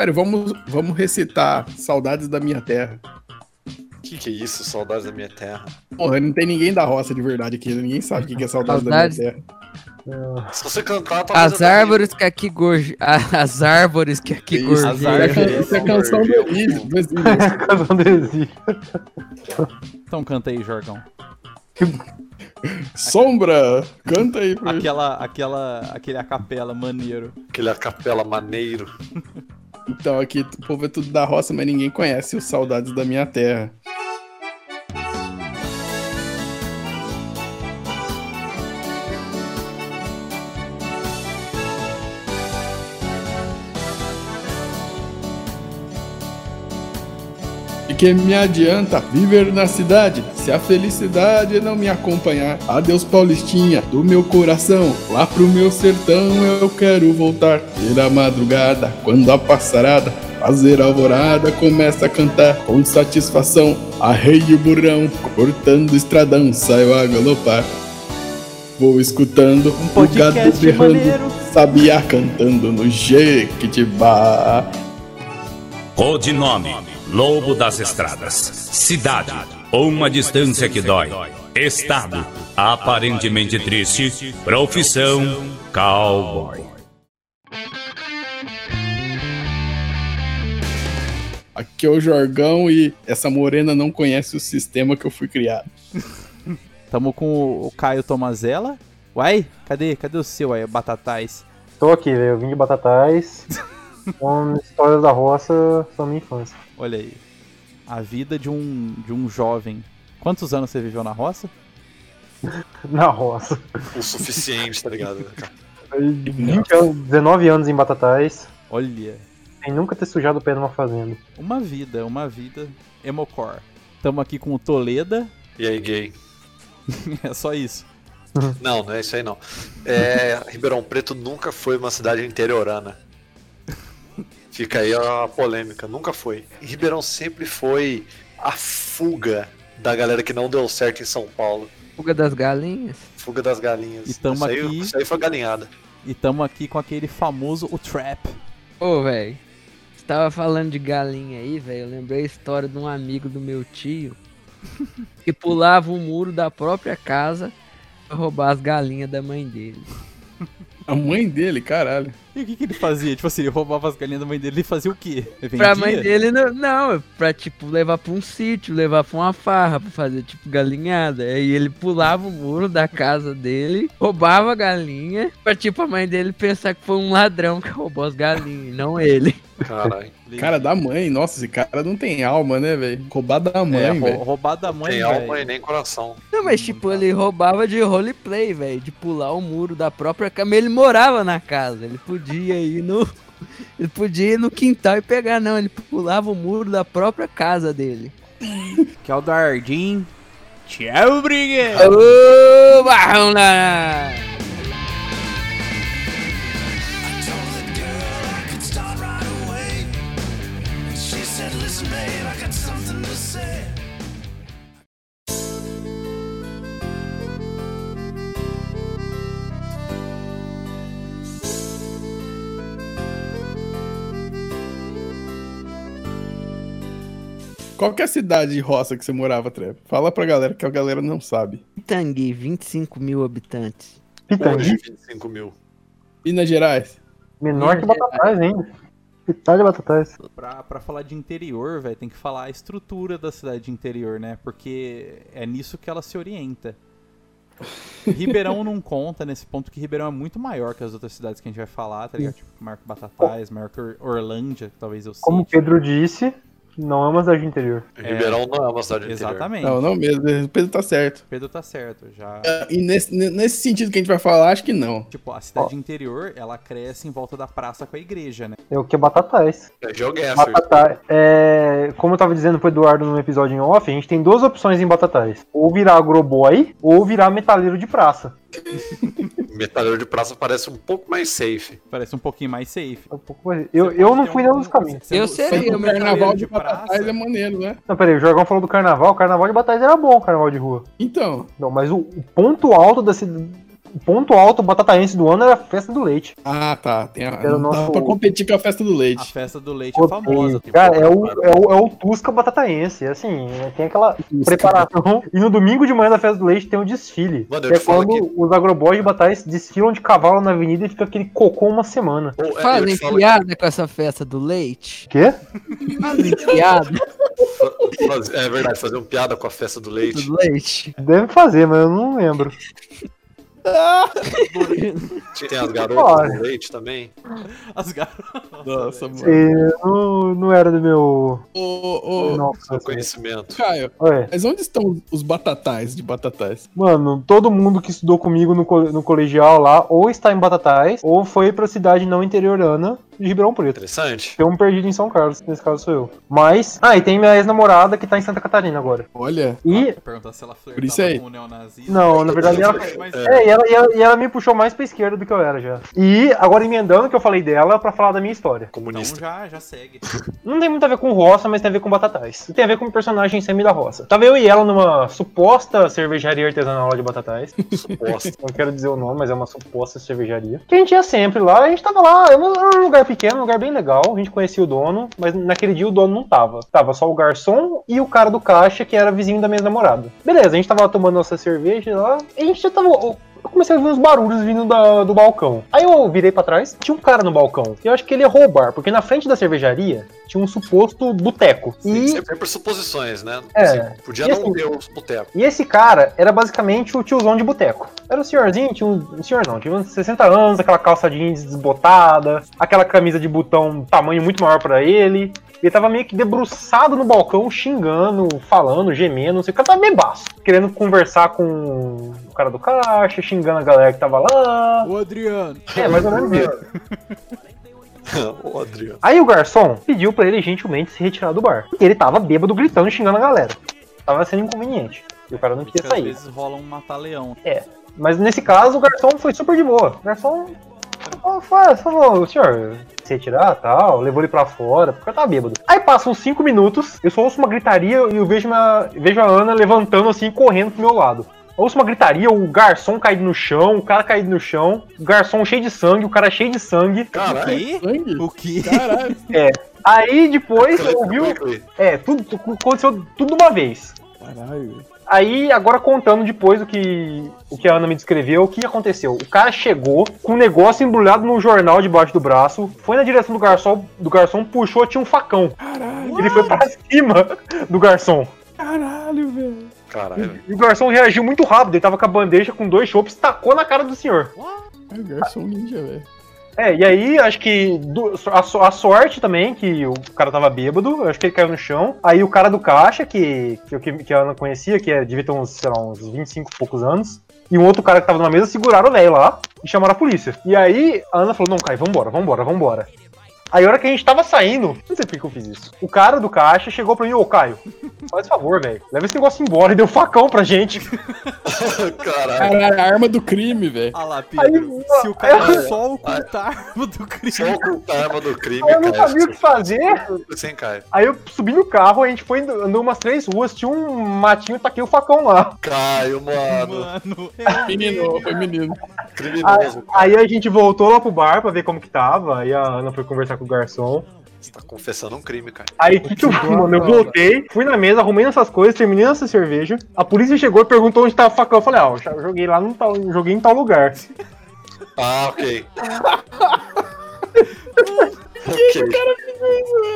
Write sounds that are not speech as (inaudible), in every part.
Pera, vamos, vamos recitar Saudades da Minha Terra. Que que é isso? Saudades da minha terra. Porra, não tem ninguém da roça de verdade aqui. Ninguém sabe o que que é Saudades Saudades. da Minha Terra. Se você cantar, talvez As árvores que aqui gorje... As árvores que aqui Isso, gorjeiam. as árvores. Essa é a canção do Elísio. (laughs) Casal do exílio. Então canta aí, Jorgão. (laughs) Sombra, canta aí pra Aquela, aquela, aquele a capela maneiro. Aquele a capela maneiro. (laughs) Então, aqui o povo é tudo da roça, mas ninguém conhece os Saudades da Minha Terra. Que me adianta viver na cidade se a felicidade não me acompanhar? Adeus, Paulistinha, do meu coração, lá pro meu sertão eu quero voltar. Ter a madrugada, quando a passarada fazer alvorada, começa a cantar com satisfação. Arreio o burrão, cortando o estradão, saio a galopar. Vou escutando Um o podcast gado berrando, maneiro. sabia cantando no Jequitibá. Codinome: Lobo das Estradas. Cidade: Uma distância que dói. Estado: Aparentemente triste. Profissão: Cowboy. Aqui é o Jorgão e essa morena não conhece o sistema que eu fui criado. Tamo com o- Caio Tomazella. Uai, cadê? Cadê o seu aí, Batatais? Tô aqui, velho. Eu vim de Batatais. (laughs) Com histórias da roça são minha infância. Olha aí. A vida de um, de um jovem. Quantos anos você viveu na roça? (laughs) Na roça. O suficiente, tá ligado? 20 anos, 19 anos em Batatais. Olha. Sem nunca ter sujado o pé numa fazenda. Uma vida, uma vida. Emocor. Tamo aqui com o Toleda. E aí, gay? (laughs) É só isso. Não, não é isso aí não. É, Ribeirão Preto nunca foi uma cidade interiorana. Fica aí a polêmica, nunca foi. Ribeirão sempre foi a fuga da galera que não deu certo em São Paulo. Fuga das galinhas. Fuga das galinhas. E tamo isso, aí, aqui- isso aí foi galinhada. E tamo aqui com aquele famoso o Trap. Ô, velho. Você tava falando de galinha aí, velho. Eu lembrei a história de um amigo do meu tio (laughs) que pulava o muro da própria casa pra roubar as galinhas da mãe dele. (laughs) A mãe dele, caralho. E o que, que ele fazia? Tipo assim, ele roubava as galinhas da mãe dele e fazia o quê? Ele Pra vendia? mãe dele, não, não, é pra tipo levar pra um sítio, levar pra uma farra, pra fazer tipo galinhada. Aí ele pulava o muro da casa dele, roubava a galinha, pra tipo a mãe dele pensar que foi um ladrão que roubou as galinhas, e não ele. Caralho. Cara da mãe, nossa, esse cara não tem alma, né, velho? Roubar da mãe, É, velho. roubar da mãe, Tem velho. alma e nem coração. Não, mas tipo, ele roubava de roleplay, velho, de pular o muro da própria cama. Ele morava na casa, ele podia ir no. Ele podia ir no quintal e pegar, não. Ele pulava o muro da própria casa dele. (laughs) Que é o Dardim. Tchau, Briguet! Ô, barrão lá! Qual que é a cidade de roça que você morava, Trevor? Fala pra galera que a galera não sabe. Pitangui, 25 mil habitantes. Hoje, Pitangui, 25 mil. Minas Gerais. menor que Batatais ainda. De Batatais. Pra, pra falar de interior, velho, tem que falar a estrutura da cidade de interior, né? Porque é nisso que ela se orienta. Ribeirão (laughs) não conta nesse ponto que Ribeirão é muito maior que as outras cidades que a gente vai falar, tá ligado? Tipo, maior que Batatais, maior que Or- Orlândia, que talvez eu Como o. Pedro disse, não é uma cidade interior. Ribeirão não é uma cidade interior. Exatamente. Não, não mesmo. O Pedro tá certo. Pedro tá certo, já... E nesse, nesse sentido que a gente vai falar, acho que não. Tipo, a cidade interior, ela cresce em volta da praça com a igreja, né? É o que é Batatais. É GeoGuessr. Batatais. É, como eu tava dizendo pro Eduardo no episódio em off, a gente tem duas opções em Batatais. Ou virar agroboy, ou virar metaleiro de praça. (laughs) Metaleiro de praça parece um pouco mais safe. Parece um pouquinho mais safe. Um pouco mais- Eu, eu não fui nenhum dos caminhos. Eu seria o carnaval de de Batatais é maneiro, né? Não, peraí, o Jorgão falou do carnaval. O carnaval de Batatais era bom, o carnaval de rua. Então, Não, mas o, o ponto alto da cidade. O ponto alto batataense do ano era a festa do leite. Ah, tá. Tem a, Era nosso- pra competir com a festa do A leite. festa do leite é famosa. tem Cara, é o, é, o, é o Tusca batataense. Assim, tem aquela preparação. E no domingo de manhã da festa do leite tem um desfile. Mano, é quando que- os agroboys de batatais desfilam de cavalo na avenida e fica aquele cocô uma semana. Ou, é, Fazem piada com essa festa do leite? Quê? Fazem piada é verdade, fazer uma piada com a festa do leite. do leite? Deve fazer, mas eu não lembro. (laughs) Tem as garotas Olha. do leite também. As garotas. Nossa, mano. E não, não era do meu. Ô, ô, Nossa, conhecimento. Caio, Ué. mas onde estão os batatais de batatais? Mano, todo mundo que estudou comigo no, co- no colegial lá, ou está em Batatais, ou foi pra cidade não interiorana de Ribeirão Preto. Interessante. Tem um perdido em São Carlos, nesse caso sou eu. Mas. Ah, e tem minha ex-namorada que tá em Santa Catarina agora. Olha, E. Perguntar se ela Por isso aí. com o neonazismo. Não, na verdade ela. Mas- É, e ela, e, ela, e ela me puxou mais pra esquerda do que eu era já. E agora emendando que eu falei dela pra falar da minha história. Então Comunista. já, já segue. (laughs) Não tem muito a ver com roça, mas tem a ver com batatais. E tem a ver com o personagem semi da roça. Tava eu e ela numa suposta cervejaria artesanal de batatais. (laughs) Suposta. Não quero dizer o nome, mas é uma suposta cervejaria. Que a gente ia sempre lá, a gente tava lá, era um era um lugar pequeno, um lugar bem legal. A gente conhecia o dono, mas naquele dia o dono não tava. Tava só o garçom e o cara do caixa, que era vizinho da minha namorada. Beleza, a gente tava lá tomando nossa cerveja lá, e a gente já tava. Eu comecei a ouvir uns barulhos vindo da- do balcão. Aí eu virei pra trás, tinha um cara no balcão. E eu acho que ele errou o bar, porque na frente da cervejaria tinha um suposto boteco. E sempre por suposições, né? É. Assim, podia não assim- ter os botecos. E esse cara era basicamente o tiozão de boteco. Era um senhorzinho, tinha um, um senhor não, tinha uns 60 anos, aquela calça jeans desbotada, aquela camisa de botão tamanho muito maior pra ele. Ele tava meio que debruçado no balcão, xingando, falando, gemendo, não sei o que. Cara tava bebaço, querendo conversar com o cara do caixa, xingando a galera que tava lá. Ô, Adriano. É, mais ou menos isso. (laughs) Ô, Adriano. Aí o garçom pediu pra ele gentilmente se retirar do bar. Ele tava bêbado, gritando, xingando a galera. Tava sendo inconveniente. E o cara não queria Porque às sair. vezes rola um mata-leão. Mas nesse caso o garçom foi super de boa. O garçom "Fa- falou, senhor, se retirar tal, levou ele pra fora, porque eu tava bêbado. Aí passam uns 5 minutos, eu só ouço uma gritaria e eu vejo, minha, vejo a Ana levantando assim, e correndo pro meu lado. Ouço uma gritaria, o garçom caído no chão, o cara caído no chão, o garçom cheio de sangue, o cara cheio de sangue. O Caralho. quê? sangue? O quê? Caralho. Aí depois Clay, eu ouvi. o- Clay, Clay. É, tudo aconteceu tudo de uma vez. Caralho. Aí, agora contando depois o que, o que a Ana me descreveu, o que aconteceu? O cara chegou com um negócio embrulhado num jornal debaixo do braço, foi na direção do garçom, do garçom puxou, tinha um facão. Caralho. Ele foi pra cima do garçom. Caralho, velho. Caralho. E o garçom reagiu muito rápido, ele tava com a bandeja com dois chopps, tacou na cara do senhor. É o garçom ninja, velho. É, e aí acho que do- a, a sorte também, que o cara tava bêbado, acho que ele caiu no chão. Aí o cara do caixa, que, que, eu- que a Ana conhecia, que é, devia ter uns, sei lá, uns 25 e poucos anos. E um outro cara que tava na mesa seguraram o velho lá e chamaram a polícia. E aí a Ana falou: Não, Caio, vambora, vambora, vambora. Aí a hora que a gente tava saindo, não sei por que eu fiz isso. O cara do caixa chegou pra mim, ô Caio, faz favor, velho. Leva esse negócio embora e deu facão pra gente. (laughs) Caralho. Caralho, a arma do crime, velho. Ah lá, Pedro. se o cara só ocultar a arma do crime. Só ocultar a arma do crime, Aí eu não sabia o que fazer. Sem Caio. Aí eu subi no carro, a gente foi andou umas três ruas, tinha um matinho, taquei o facão lá. Caio, mano. Mano, é um Menino, foi menino. Criminoso. Aí a gente voltou lá pro bar pra ver como que tava. Aí a Ana foi conversar com o garçom. Você tá confessando um crime, cara. Aí o que, que eu, mano, eu voltei, fui na mesa, arrumei essas coisas, terminei essa cerveja. A polícia chegou e perguntou onde tava o facão. Eu falei, ah, eu já joguei lá no tal, joguei em tal lugar. (laughs) Ah, ok. (laughs) ok.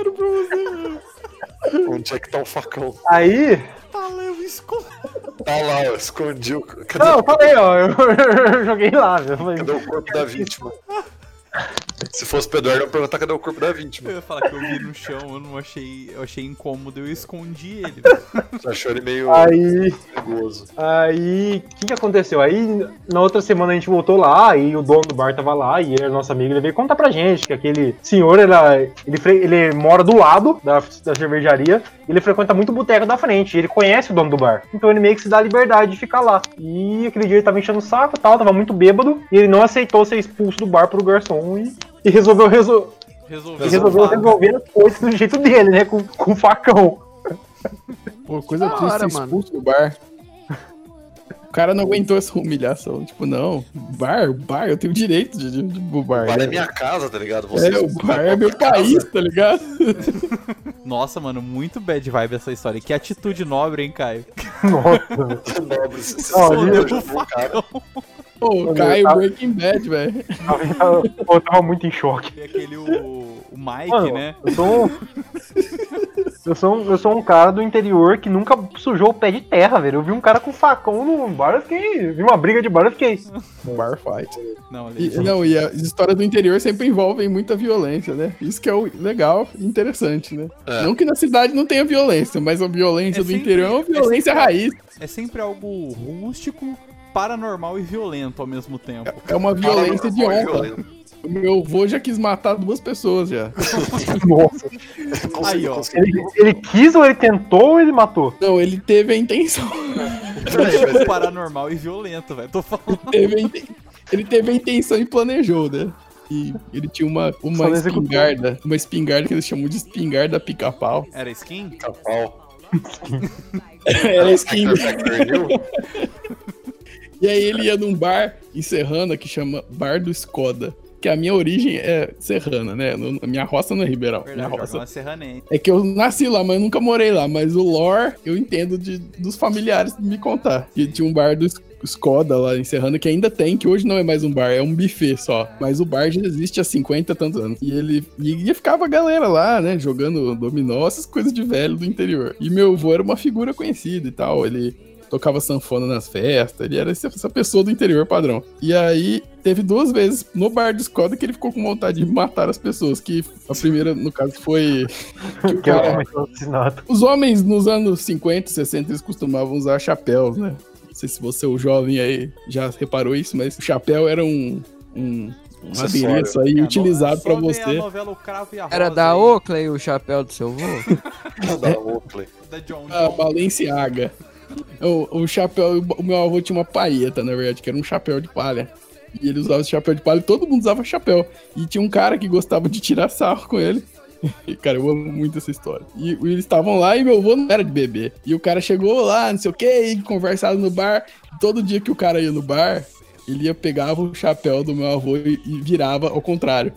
Era pra você, Onde é que tá o facão? Aí. Tá lá, eu escondo. (laughs) Tá lá, eu escondi o. Cadê, Não, eu falei, ó, eu, eu (laughs) joguei lá, falei, cadê o corpo da vítima? (laughs) Se fosse o Pedro, eu ia perguntar cadê o corpo da vítima. Eu ia falar que eu vi no chão, eu não achei. Eu achei incômodo, eu escondi ele. Você achou ele meio Aí. perigoso. Aí, o que, que aconteceu? Aí, na outra semana a gente voltou lá e o dono do bar tava lá e ele era nosso amigo. Ele veio contar pra gente que aquele senhor, era, ele, fre- ele mora do lado da, da cervejaria e ele frequenta muito o boteco da frente. e Ele conhece o dono do bar. Então ele meio que se dá a liberdade de ficar lá. E aquele dia ele tava enchendo o saco e tal, tava muito bêbado e ele não aceitou ser expulso do bar pro garçom e, e resolveu, resol, Resolvi. e resolveu resolver as coisas do jeito dele, né? Com, com o facão. Pô, coisa Da triste hora, expulso do bar. cara não aguentou essa humilhação. Tipo, não, bar, bar, eu tenho direito de, de, de bar. O bar né? é minha casa, tá ligado? É, o bar é meu país, tá ligado? (laughs) Nossa, mano, muito bad vibe essa história. Que atitude nobre, hein, Caio? Nossa, Nobre, você Não, só Pô, o Caio Breaking Bad, velho. (laughs) eu tava, tava muito em choque. E aquele, o, o Mike, Mano, né? eu sou um... Eu sou, um, eu sou um cara do interior que nunca sujou o pé de terra, velho. Eu vi um cara com facão no bar, eu fiquei. Vi uma briga de bar, eu fiquei. Bar fight. Não, ali. E, não, e as histórias do interior sempre envolvem muita violência, né? Isso que é o legal e interessante, né? É. Não que na cidade não tenha violência, mas a violência É do sempre- interior é uma é violência sempre- raiz. É sempre algo rústico, paranormal e violento ao mesmo tempo. É uma violência de honra. violento. O meu avô já quis matar duas pessoas já. (laughs) Nossa. Aí, ó. Ele, ele quis ou ele tentou ou ele matou? Não, ele teve a intenção. Rústico, paranormal e violento, velho. Tô falando. Teve a inten- Ele teve a intenção e planejou, né? E ele tinha uma, uma espingarda, uma espingarda que eles chamam de espingarda pica-pau. Era skin? Pica-pau. (laughs) Era skin. (laughs) E aí ele ia num bar em Serrana que chama Bar do Skoda. Que a minha origem é serrana, né? A minha roça não é Ribeirão. Minha Verdade, roça. joga uma serranense. É que eu nasci lá, mas nunca morei lá. Mas o lore eu entendo de, dos familiares me contar. Que tinha um bar do Skoda lá em Serrana que ainda tem, que hoje não é mais um bar, é um buffet só. Mas o bar já existe há 50 e tantos anos. E ele e, e ficava a galera lá, né? Jogando dominó, essas coisas de velho do interior. E meu avô era uma figura conhecida e tal. Ele tocava sanfona nas festas, ele era essa pessoa do interior padrão. E aí, teve duas vezes no bar do Skoda que ele ficou com vontade de matar as pessoas, que a primeira, no caso, foi... (laughs) que o Que é cara- os homens nos anos 50 e 60 eles costumavam usar chapéus, né? Não sei se você, o jovem aí, já reparou isso, mas o chapéu era um, um, um adereço aí É, utilizado só vem você. a novela O Cravo e a Era da aí, Oakley o chapéu do seu avô? (laughs) Da Oakley. Da John A John. Balenciaga. O, o chapéu, o meu avô tinha uma paeta, na verdade, que era um chapéu de palha. E ele usava esse chapéu de palha todo mundo usava chapéu. E tinha um cara que gostava de tirar sarro com ele. (laughs) E, cara, eu amo muito essa história. E, e eles estavam lá e meu avô não era de bebê. E o cara chegou lá, não sei o que, e conversaram no bar. Todo dia que o cara ia no bar, ele ia, pegava o chapéu do meu avô e, e virava ao contrário.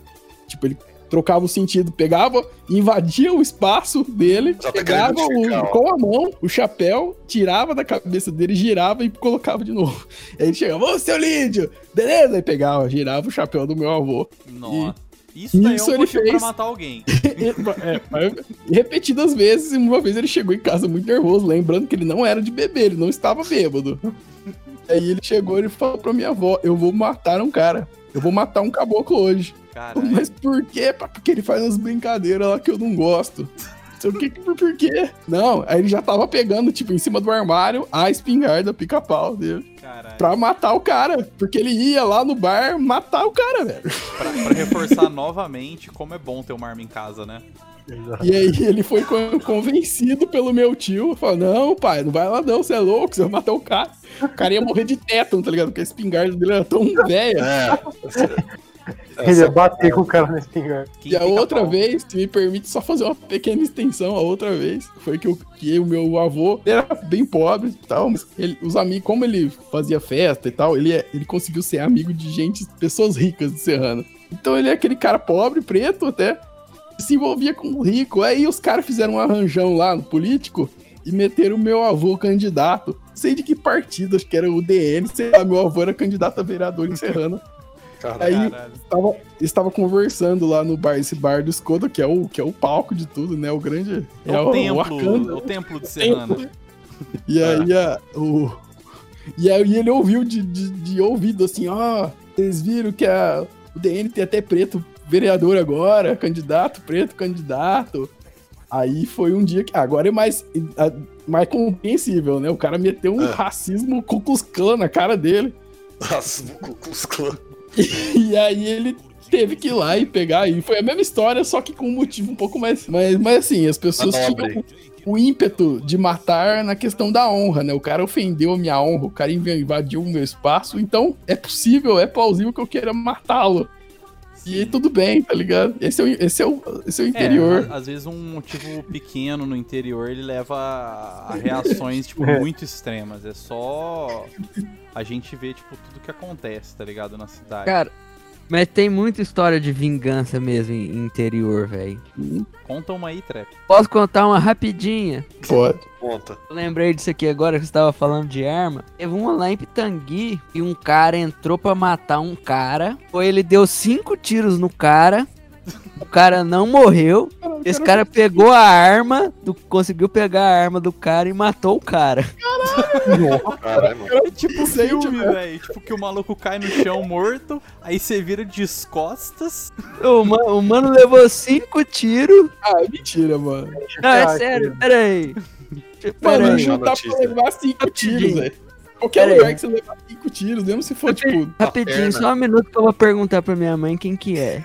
Tipo, ele trocava o sentido, pegava, invadia o espaço dele, Já tá pegava querendo o, com a mão o chapéu, tirava da cabeça dele, girava e colocava de novo. (laughs) Aí ele chegava, ô seu Lídio, beleza? Aí pegava, girava o chapéu do meu avô. Nossa. Isso daí Isso é um ele motivo pra fez. matar alguém. E, (laughs) é, repetidas vezes, e uma vez ele chegou em casa muito nervoso, lembrando que ele não era de beber, ele não estava bêbado. Aí ele chegou e falou pra minha avó: Eu vou matar um cara. Eu vou matar um caboclo hoje. Caralho. Mas por quê? Porque ele faz umas brincadeiras lá que eu não gosto. (laughs) Não sei o que, por, por quê? Não, aí ele já tava pegando, tipo, em cima do armário, a espingarda, pica-pau dele. Caralho. Pra matar o cara. Porque ele ia lá no bar matar o cara, velho. Pra, pra reforçar (laughs) novamente como é bom ter uma arma em casa, né? E aí ele foi con- convencido pelo meu tio. Falou, não, pai, não vai lá não, você é louco, você vai matar o cara. O cara ia morrer de tétano, tá ligado? Porque a espingarda dele era tão velha. É. Ele ia bater com o cara na espingarda. E a outra pau- vez, se me permite só fazer uma pequena extensão, a outra vez, foi que, eu, que o meu avô era bem pobre e tal, mas ele- os amigos, como ele fazia festa e tal, ele, é- ele conseguiu ser amigo de gente, pessoas ricas de Serrano. Então ele é aquele cara pobre, preto até, se envolvia com o rico. Aí os caras fizeram um arranjão lá no político e meteram o meu avô candidato. Sei de que partido, acho que era o DN, sei lá, meu avô era candidato a vereador em Serrano. Caralho. Aí Caralho. tava, estava conversando lá no bar, esse bar do Skoda, que é o, que é o palco de tudo, né? O grande. É o, templo, Wakanda. o templo de Serrana. E aí, a, o. E aí ele ouviu de, de, de ouvido assim, ó, vocês viram que a, o DN tem até preto vereador agora, candidato, preto candidato. Aí foi um dia que. Agora é mais, a- mais compreensível, né? O cara meteu um É. racismo Klan na cara dele. Nossa, o Ku (laughs) E aí ele teve que ir lá e pegar. E foi a mesma história, só que com um motivo um pouco mais. Mas, mas assim, as pessoas tinham nobre. o ímpeto de matar na questão da honra, né? O cara ofendeu a minha honra, o cara inv- invadiu o meu espaço. Então é possível, é plausível que eu queira matá-lo. E tudo bem, tá ligado? Esse é o, esse é o, esse é o interior. É, a- às vezes um motivo pequeno no interior ele leva a a reações tipo (laughs) É. muito extremas. É só a gente ver tipo tudo que acontece, tá ligado, na cidade. Cara, mas tem muita história de vingança mesmo em interior, velho. Conta uma aí, Trap. Posso contar uma rapidinha? Pode. Conta. Eu lembrei disso aqui agora que você tava falando de arma. Teve uma lá em Pitangui e um cara entrou pra matar um cara. Foi ele deu cinco tiros no cara. O cara não morreu. Esse cara pegou a arma, do- conseguiu pegar a arma do cara e matou o cara. Caralho, mano. É tipo filme, velho. Tipo que o maluco cai no chão morto, aí você vira de costas. O, ma- o mano levou cinco tiros. Ah, é mentira, mano. Não, é Ah, sério, pera aí. Pera Mano, aí. não dá pra levar cinco tiros, velho. Qualquer Pera aí. lugar que você levar cinco tiros, mesmo se for, tipo, Rapidinho, só um minuto que eu vou perguntar pra minha mãe quem que é.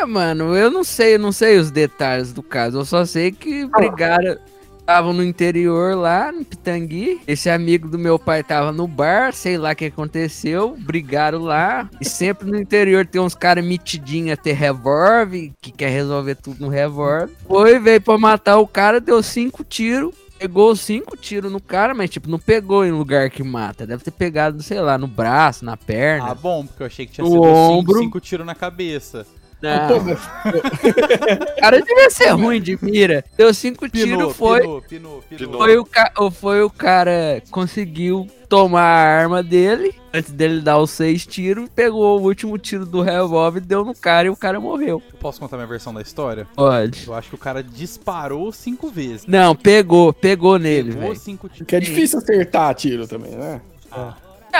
Ah, (laughs) mano, eu não sei, eu não sei os detalhes do caso. Eu só sei que brigaram. Estavam no interior lá, no Pitangui. Esse amigo do meu pai tava no bar, sei lá o que aconteceu. Brigaram lá. E sempre no interior tem uns caras mitidinhos a ter revólver, que quer resolver tudo no revólver. Foi, veio pra matar o cara, deu cinco tiros. Pegou cinco tiros no cara, mas tipo, não pegou em lugar que mata. Deve ter pegado, sei lá, no braço, na perna. Ah, bom, porque eu achei que tinha sido ombro. cinco, cinco tiros na cabeça. Não. pô, mas O cara devia ser ruim de mira. Deu cinco tiros, foi. pinou, pinou. Foi o, ca... foi o cara conseguiu tomar a arma dele. Antes dele dar os seis tiros, pegou o último tiro do revólver, deu no cara e o cara morreu. Posso contar minha versão da história? Pode. Eu acho que o cara disparou cinco vezes. Não, pegou, pegou nele, Pegou velho. cinco tiros. que é difícil acertar tiro também, né? Ah,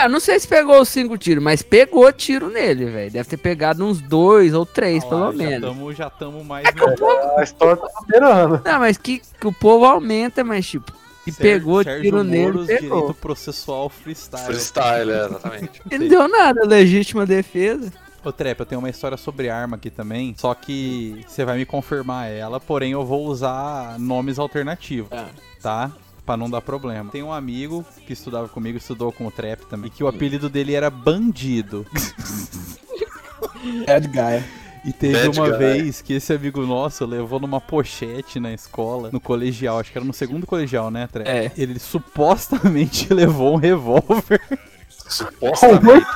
não sei se pegou os cinco tiros, mas pegou tiro nele, velho. Deve ter pegado uns dois ou três, Ah lá, pelo já menos. Tamo, já estamos mais É no... A história tá superando. Não, mas que, que o povo aumenta, mas tipo, e Ser- pegou Sérgio tiro nele, Moros, pegou. direito processual freestyle. Freestyle, é, exatamente. (laughs) E não deu nada, legítima defesa. Ô Trep, eu tenho uma história sobre arma aqui também, só que você vai me confirmar ela, porém eu vou usar nomes alternativos, Tá. tá? Pra não dar problema. Tem um amigo que estudava comigo, estudou com o Trap também, e que o apelido dele era Bandido. (laughs) Bad guy. E teve Bad uma guy. vez que esse amigo nosso levou numa pochete na escola, no colegial, acho que era no segundo colegial, né, Trep? É. Ele supostamente (laughs) levou um revólver. Supostamente. (laughs)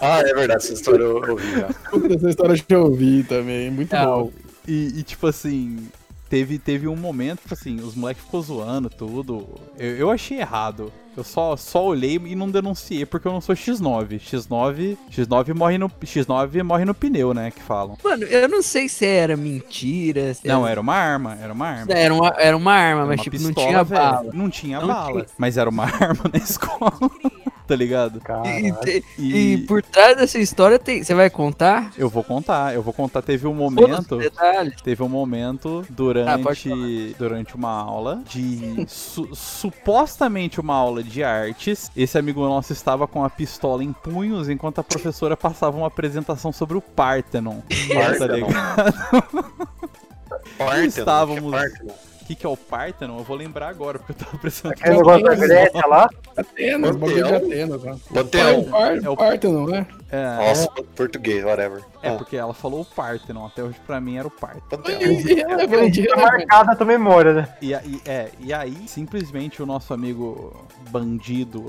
Ah, é verdade, essa história eu ouvi já. Essa história eu já ouvi também. Muito Não. bom. E, e, tipo assim, teve, teve um momento, tipo assim, os moleques ficou zoando tudo. Eu, eu achei errado. Eu só, só olhei e não denunciei porque eu não sou X9. X9, X9 morre no X9 morre no pneu, né, que falam. Mano, eu não sei se era mentira. Se Não, era uma arma, era uma arma. Era uma, era uma arma, Era mas uma tipo, não pistola, tinha velho. bala. Não tinha Não bala, tinha. mas era uma (laughs) arma na escola. Tá ligado? E, E, e por trás dessa história tem. Você vai contar? eu vou contar, eu vou contar. Teve um momento. Teve um momento Ah, durante, durante uma aula de su- supostamente uma aula de artes. Esse amigo nosso estava com a pistola em punhos enquanto a professora passava uma apresentação sobre o Parthenon. Tá (laughs) Parthenon. ligado? Parthenon, Estávamos- é Parthenon? O que, que é o Parthenon? Eu vou lembrar agora, porque eu tava prestando Aquele negócio da Grécia lá. Atenas, bagulho de Atenas. Né? Panteão. É o- Parthenon, né? É, Nossa, português, whatever. é Ah, porque ela falou o Parthenon. Até hoje pra mim era o Parthenon. Irrelevante, Fica irrelevante. marcada a tua memória, né? E, aí- é, e aí, simplesmente o nosso amigo bandido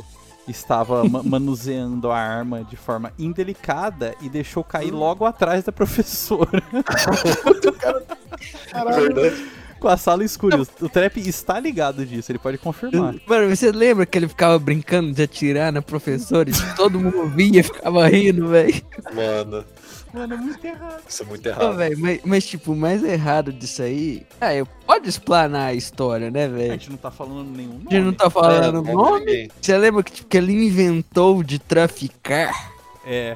estava ma- (laughs) manuseando a arma de forma indelicada e deixou cair logo atrás da professora. (laughs) Verdade. Com a sala escura. O Trap está ligado disso, ele pode confirmar. (laughs) Mano, você lembra que ele ficava brincando de atirar na professora e todo mundo via e ficava rindo, velho? Mano, Mano, é muito errado. isso é muito errado. velho, mas, mas, tipo, o mais errado disso aí. Ah, eu pode explanar a história, né, A velho? gente não tá falando nenhum A nome. gente não tá É, falando não nome. Você lembra que, tipo, que ele inventou de traficar? É,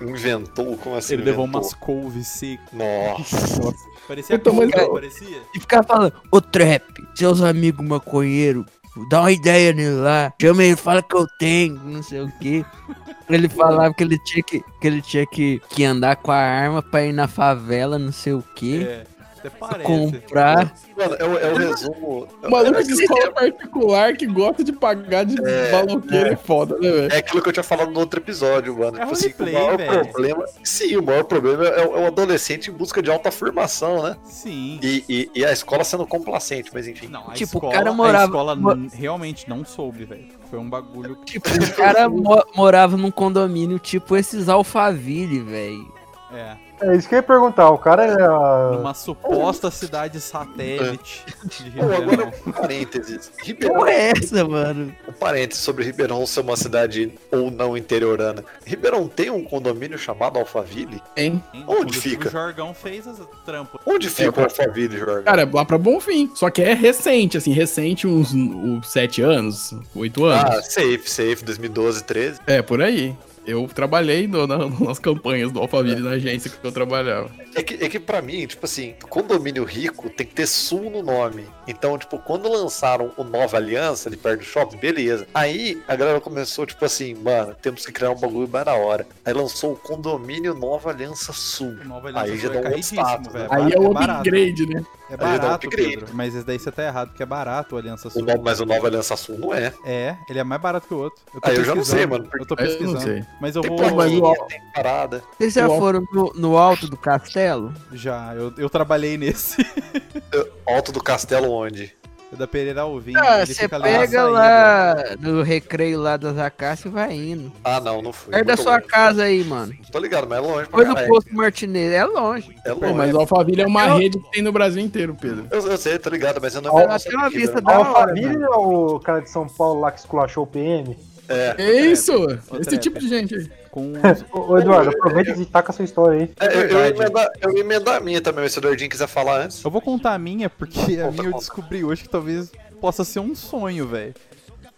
Inventou, como assim? ele levou inventou? umas couves secas. Nossa. Parecia Então, mas- couve, não parecia? E ficava falando, ô Trap, seus amigos maconheiros, dá uma ideia nele lá, chama ele, fala que eu tenho, não sei o quê. (laughs) Ele falava que ele tinha que, que, ele tinha que, que andar com a arma pra ir na favela, não sei o quê. É. Até parece. Comprar. Mano, é o, é o resumo. O maluco é, de escola particular que gosta de pagar de baloqueiro é foda, né, velho? é aquilo que eu tinha falado no outro episódio, mano. É tipo assim, o maior velho. problema. Sim, o maior problema é, é o adolescente em busca de alta afirmação, né? Sim. E, e, e a escola sendo complacente, mas enfim. Não, a Tipo, o escola, cara a morava- escola mo- n- realmente não soube, velho. Foi um bagulho. Tipo, o cara mo- morava num condomínio tipo esses Alphaville, velho. É. É isso que eu ia perguntar. O cara é. Numa suposta cidade satélite de Pô, agora, Ribeirão. um parênteses. Ribeirão, Porra é essa, mano? um parênteses sobre Ribeirão ser uma cidade ou não interiorana. Ribeirão tem um condomínio chamado Alphaville? Hein? Hein? Onde fica? O Jorgão fez as trampas. Onde fica É, o Alphaville, Jorge? Cara, é lá pra Bonfim. Só que é recente, assim, recente, uns, uns sete anos, oito Ah, anos. safe, safe, 2012, 13. É, por aí. Eu trabalhei no- na- (laughs) nas campanhas do Alphaville na agência que eu trabalhava. É que, é que pra mim, tipo assim, condomínio rico tem que ter sul no nome. Então, tipo, quando lançaram o Nova Aliança ali perto do shopping, beleza. Aí a galera começou, tipo assim, mano, temos que criar um bagulho mais da hora. Aí lançou o condomínio Nova Aliança Sul. O Nova Aí Aliança já Sul dá é um status, velho. né? Aí é o barato. upgrade, né? É barato. Pedro. Mas esse daí você tá errado, porque é barato o Aliança O Sul. no- mas o Nova Aliança Sul não é. É, ele é mais barato que o outro. Eu tô Ah, eu já não sei, mano, Eu tô Eu não pesquisando. sei. Mas eu Tem vou. mas o- plaquinha, tem parada. Vocês já O- foram no, no alto do castelo? Já, eu, eu trabalhei nesse. (laughs) Alto do Castelo onde? O da Pereira Alvim. Ah, ele você pega lá no recreio lá das acácias e vai indo. Ah, não, não fui. Perto da sua longe. casa aí, mano. Tô ligado, mas é longe Foi no caralho. posto Martinez, é longe. É Pô, longe. mas o Alphaville é uma Eu- rede que tem no Brasil inteiro, Pedro. Eu, eu sei, tô ligado, mas eu não não tem uma vista da Alphaville é o cara de São Paulo lá que esculachou o PM? É. É isso! Esse tipo de gente aí. Com (laughs) Ô, Eduardo, aproveita e taca a sua história aí. É, eu, eu, emendar, eu emendar a minha também, se o Dordinho quiser falar antes. Eu vou contar a minha, porque a Conta, minha eu conta. descobri hoje que talvez possa ser um sonho, velho.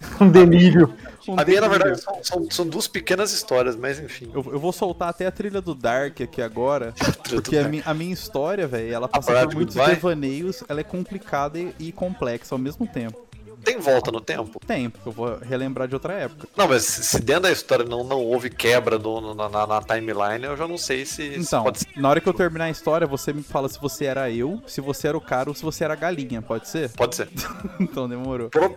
(laughs) Um delírio. Um A minha, na delírio. verdade, são, são, são duas pequenas histórias, mas enfim. Eu, eu vou soltar até a trilha do Dark aqui agora, (laughs) porque a, mi- a minha história, velho, ela passa por muitos devaneios, ela é complicada e, e complexa ao mesmo tempo. Tem volta no tempo? Tempo, eu vou relembrar de outra época. Não, mas se dentro da história não, não houve quebra no- na, na- na timeline, eu já não sei se, Então, pode ser. na hora que eu terminar a história, você me fala se você era eu, se você era o cara ou se você era a galinha, pode ser? Pode ser. (laughs) Então demorou. Pro-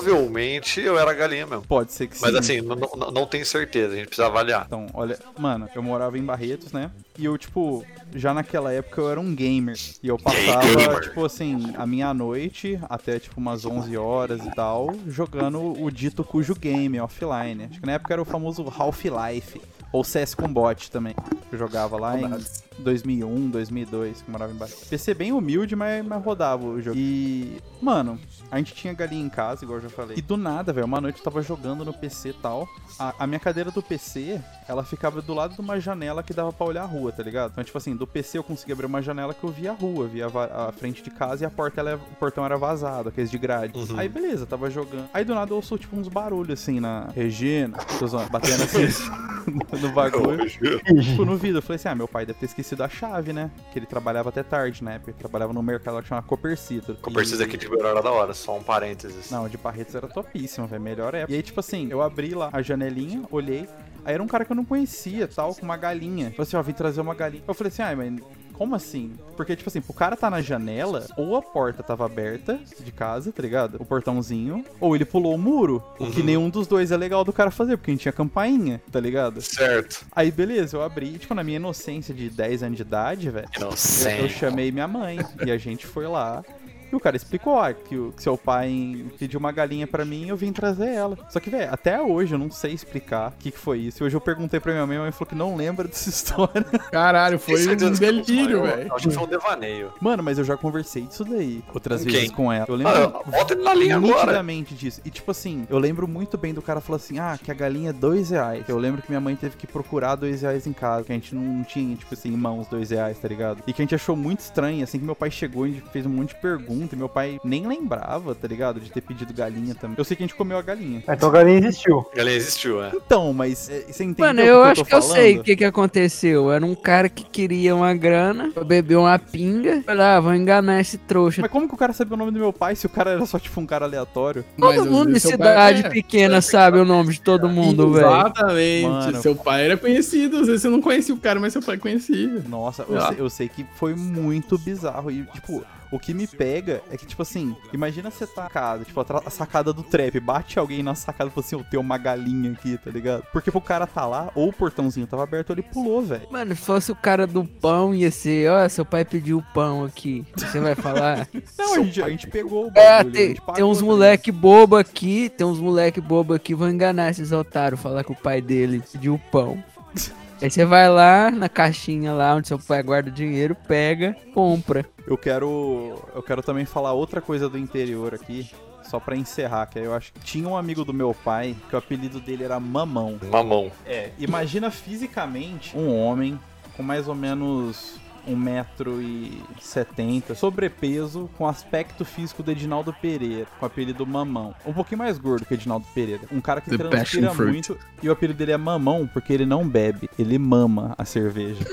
provavelmente eu era galinha mesmo. Pode ser que sim. Mas assim, não, não, não tenho certeza, a gente precisa avaliar. Então, olha, mano, eu morava em Barretos, né? E eu, tipo, já naquela época eu era um gamer. E eu passava, tipo assim, a minha noite até, tipo, umas 11 horas e tal, jogando o dito cujo game offline. Acho que na época era o famoso Half-Life. Ou CS com bot também. Eu jogava lá em 2001, 2002, que eu morava em Barretos. PC bem humilde, mas, mas rodava o jogo. E, mano, a gente tinha galinha em casa, igual eu já falei. E do nada, velho, uma noite eu tava jogando no PC e tal. A, a minha cadeira do PC, ela ficava do lado de uma janela que dava pra olhar a rua, tá ligado? Então, tipo assim, do PC eu conseguia abrir uma janela que eu via a rua, via a, a frente de casa e a porta, ela, o portão era vazado, aqueles de grade. Uhum. Aí, beleza, tava jogando. Aí do nada eu ouço, tipo, uns barulhos assim na Regina, batendo (laughs) assim (laughs) no bagulho (laughs) tipo, no vidro. Eu falei assim, ah, meu pai deve ter esquecido a chave, né? Que ele trabalhava até tarde, né? Porque ele trabalhava no mercado que chama Copercito. Copercisa aqui de era da hora, só um parênteses. Não, de Barretos era topíssima, velho. Melhor época. E aí, tipo assim, eu abri lá a janelinha, olhei. Aí era um cara que eu não conhecia, tal, com uma galinha. Falei assim, ó, vim trazer uma galinha. Eu falei assim, ai, mas como assim? Porque, tipo assim, o cara tá na janela, ou a porta tava aberta de casa, tá ligado? O portãozinho, ou ele pulou o muro. O que Uhum. nenhum dos dois é legal do cara fazer, porque a gente tinha campainha, tá ligado? Certo. Aí, beleza, eu abri, tipo, na minha inocência de 10 anos de idade, velho. Eu, eu chamei minha mãe e a gente foi lá. E o cara explicou ah, que, o, que seu pai pediu uma galinha pra mim e eu vim trazer ela. Só que, velho, até hoje eu não sei explicar o que, que foi isso. E hoje eu perguntei pra minha mãe, minha mãe falou que não lembra dessa (laughs) história. Caralho, foi Tenho um certeza que delírio, um- velho. Acho que foi um devaneio. Mano, mas eu já conversei disso daí outras Com vezes com ela. Eu lembro Ah, bota ele na linha agora. nitidamente disso. E tipo assim, eu lembro muito bem do cara falar assim: ah, que a galinha é dois reais. Eu lembro que minha mãe teve que procurar dois reais em casa, que a gente não tinha, tipo assim, em mãos dois reais, tá ligado? E que a gente achou muito estranho, assim que meu pai chegou, a gente fez um monte de pergunta. Pergunta e meu pai nem lembrava, tá ligado? De ter pedido galinha também. Eu sei que a gente comeu a galinha. Ah, Então a galinha existiu. Ela existiu, é. Então, mas é, você entendeu Mano, eu que acho eu que tô eu sei o que que aconteceu. Era um cara que queria uma grana pra beber uma pinga. Falei, ah, vou enganar esse trouxa. Mas como que o cara sabia o nome do meu pai se o cara era só tipo um cara aleatório? Mas, Todo às mundo em seu pai- cidade é. pequena sabe o nome de todo mundo, velho. Exatamente. Mano. Seu pai era conhecido. Às vezes você não conhecia o cara, mas seu pai conhecia. Nossa, eu, sei, eu sei que foi muito bizarro. E, tipo, o que me pega é que, tipo assim, imagina você tá sacada, tipo, a sacada do trap, bate alguém na sacada e fala assim, eu tenho uma galinha aqui, tá ligado? Porque pro cara tá lá, ou o portãozinho tava aberto, ele pulou, velho. Mano, se fosse o cara do pão, ia ser, ó, seu pai pediu pão aqui. Você vai falar? (laughs) Não, a gente, a gente pegou o É, bagulho, a tem, pagou, tem uns moleque bobo aqui, tem uns moleque bobo aqui, vão enganar esses otários, falar que o pai dele pediu pão. (laughs) Aí você vai lá na caixinha lá onde seu pai guarda o dinheiro, pega, compra. Eu quero. Eu quero também falar outra coisa do interior aqui. Só pra encerrar, que aí eu acho que tinha um amigo do meu pai que o apelido dele era Mamão. Mamão. É, imagina fisicamente um homem com mais ou menos 1,70m, sobrepeso, com aspecto físico do Edinaldo Pereira, com o apelido Mamão. Um pouquinho mais gordo que o Edinaldo Pereira. Um cara que The transpira fruit. muito e o apelido dele é Mamão porque ele não bebe, ele mama a cerveja.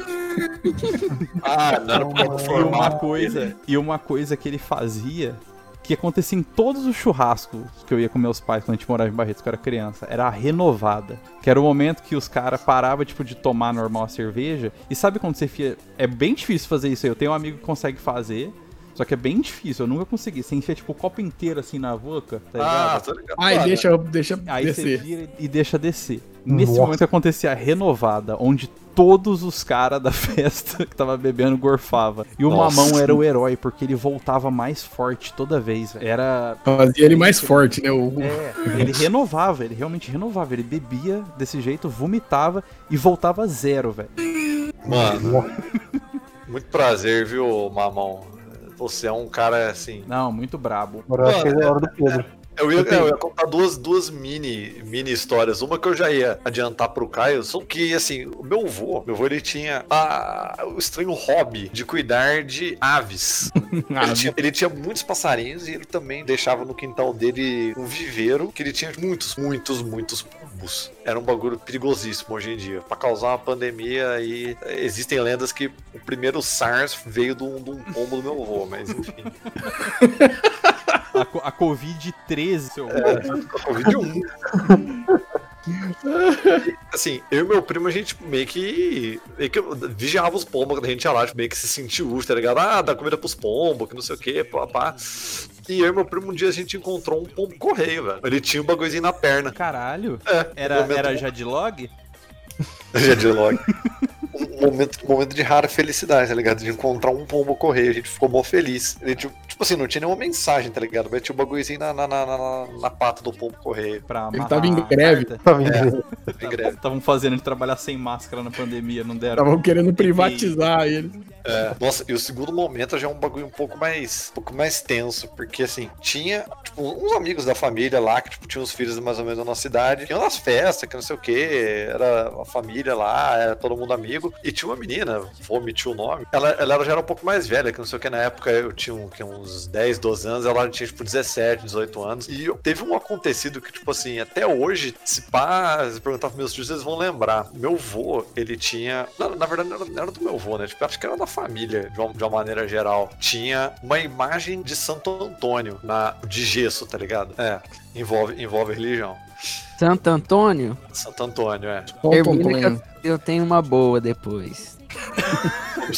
Ah, não era pra E uma coisa, e uma coisa que ele fazia que acontecia em todos os churrascos que eu ia com meus pais quando a gente morava em Barretos, que eu era criança, era a renovada. Que era o momento que os caras paravam, tipo, de tomar normal a cerveja. E sabe quando você enfia... É bem difícil fazer isso aí. Eu tenho um amigo que consegue fazer, só que é bem difícil. Eu nunca consegui. Você enfia, tipo, o copo inteiro, assim, na boca, tá Ah, ligado? tô ligado. Ai, Mano, deixa, deixa Aí você descer. vira e deixa descer. Nesse Nossa. momento acontecia a renovada, onde todos os caras da (laughs) festa que tava bebendo gorfava. E o Nossa. Mamão era o herói, porque ele voltava mais forte toda vez. velho. Era. Fazia ele mais forte, né? O... É, ele renovava, ele realmente renovava. Ele bebia desse jeito, vomitava e voltava zero, velho. Mano, (laughs) muito prazer, viu, Mamão? Você é um cara assim. Não, muito brabo. Agora eu acho que é a hora do Pedro. Eu ia, eu ia contar duas, duas mini, mini histórias. Uma que eu já ia adiantar pro Caio, só que, assim, o meu avô, meu avô, ele tinha a- o estranho hobby de cuidar de aves. (laughs) Ele tinha, ele tinha muitos passarinhos e ele também deixava no quintal dele um viveiro que ele tinha muitos, muitos, muitos pombos. Era um bagulho perigosíssimo hoje em dia. Pra causar uma pandemia aí, existem lendas que o primeiro SARS veio de um, de um pombo do meu avô, mas enfim. (laughs) A, a Covid-13, seu. Covid-1. assim, eu e meu primo, a gente meio que, meio que vigiava os pombos quando a gente ia lá, meio que se sentia útil, tá ligado? Ah, dá comida pros pombos, que não sei o que, pá, pá. E eu e meu primo, um dia a gente encontrou um pombo correio, velho. Ele tinha um bagulhozinho na perna. Caralho. É, Era, momento- era Jadlog? (laughs) Já de log. Um momento, um momento de rara felicidade, tá ligado? De encontrar um pombo correio, a gente ficou mó feliz. Ele, tipo, tipo assim, não tinha nenhuma mensagem, tá ligado? Mas tinha um bagulhozinho na, na, na, na, na pata do pombo correio. Pra Ele tava em a greve. vendo? Em greve. Estavam fazendo ele trabalhar sem máscara na pandemia, não deram. Estavam querendo privatizar ele. É, nossa, e o segundo momento já é um bagulho um pouco mais, um pouco mais tenso, porque assim, tinha tipo, uns amigos da família lá que tipo, tinham os filhos mais ou menos da nossa idade, iam nas festas, que não sei o que, era a família lá, era todo mundo amigo, e tinha uma menina, vou omitir o nome, ela, ela já era um pouco mais velha, que não sei o que, na época eu tinha um, que, uns 10, 12 anos, ela tinha tipo 17, 18 anos, e teve um acontecido que, tipo assim, até hoje, se pá, se perguntar pros meus tios, eles vão lembrar. Meu vô, ele tinha. Na, na verdade, não era, não era do meu vô, né? Tipo, acho que era da família, de uma, de uma maneira geral. Tinha uma imagem de Santo Antônio na, de gesso, tá ligado? É. Envolve, envolve religião. Santo Antônio, Santo Antônio, é. eu tenho uma boa depois. (laughs)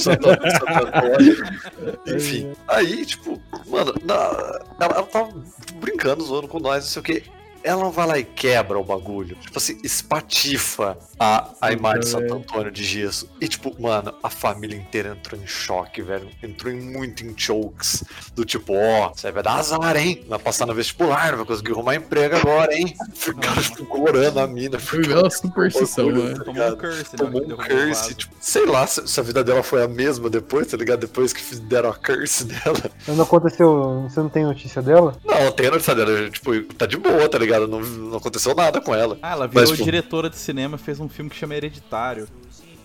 Enfim. Aí, tipo, mano, na- ela, ela tava brincando, zoando com nós, não sei o que. Ela vai lá e quebra o bagulho. Tipo assim, espatifa a, a imagem de Santo Antônio de gesso. E, tipo, mano, a família inteira entrou em choque, velho. Entrou em muito em chokes. Do tipo, ó, você vai dar azar, hein? Vai passar no vestibular, não vai conseguir arrumar emprego agora, hein? Ficaram, tipo, orando a mina. Foi uma superstição, Bagulho, né? tá Tomou um curse, né? Tomou um curse, tipo, sei lá se, se a vida dela foi a mesma depois, tá ligado? Depois que deram a curse dela. Não aconteceu. Você não tem notícia dela? Não, tem a notícia dela, tipo, tá de boa, tá ligado? Não, não aconteceu nada com ela. Ah, ela virou Mas, tipo- diretora de cinema, fez um filme que chama Hereditário.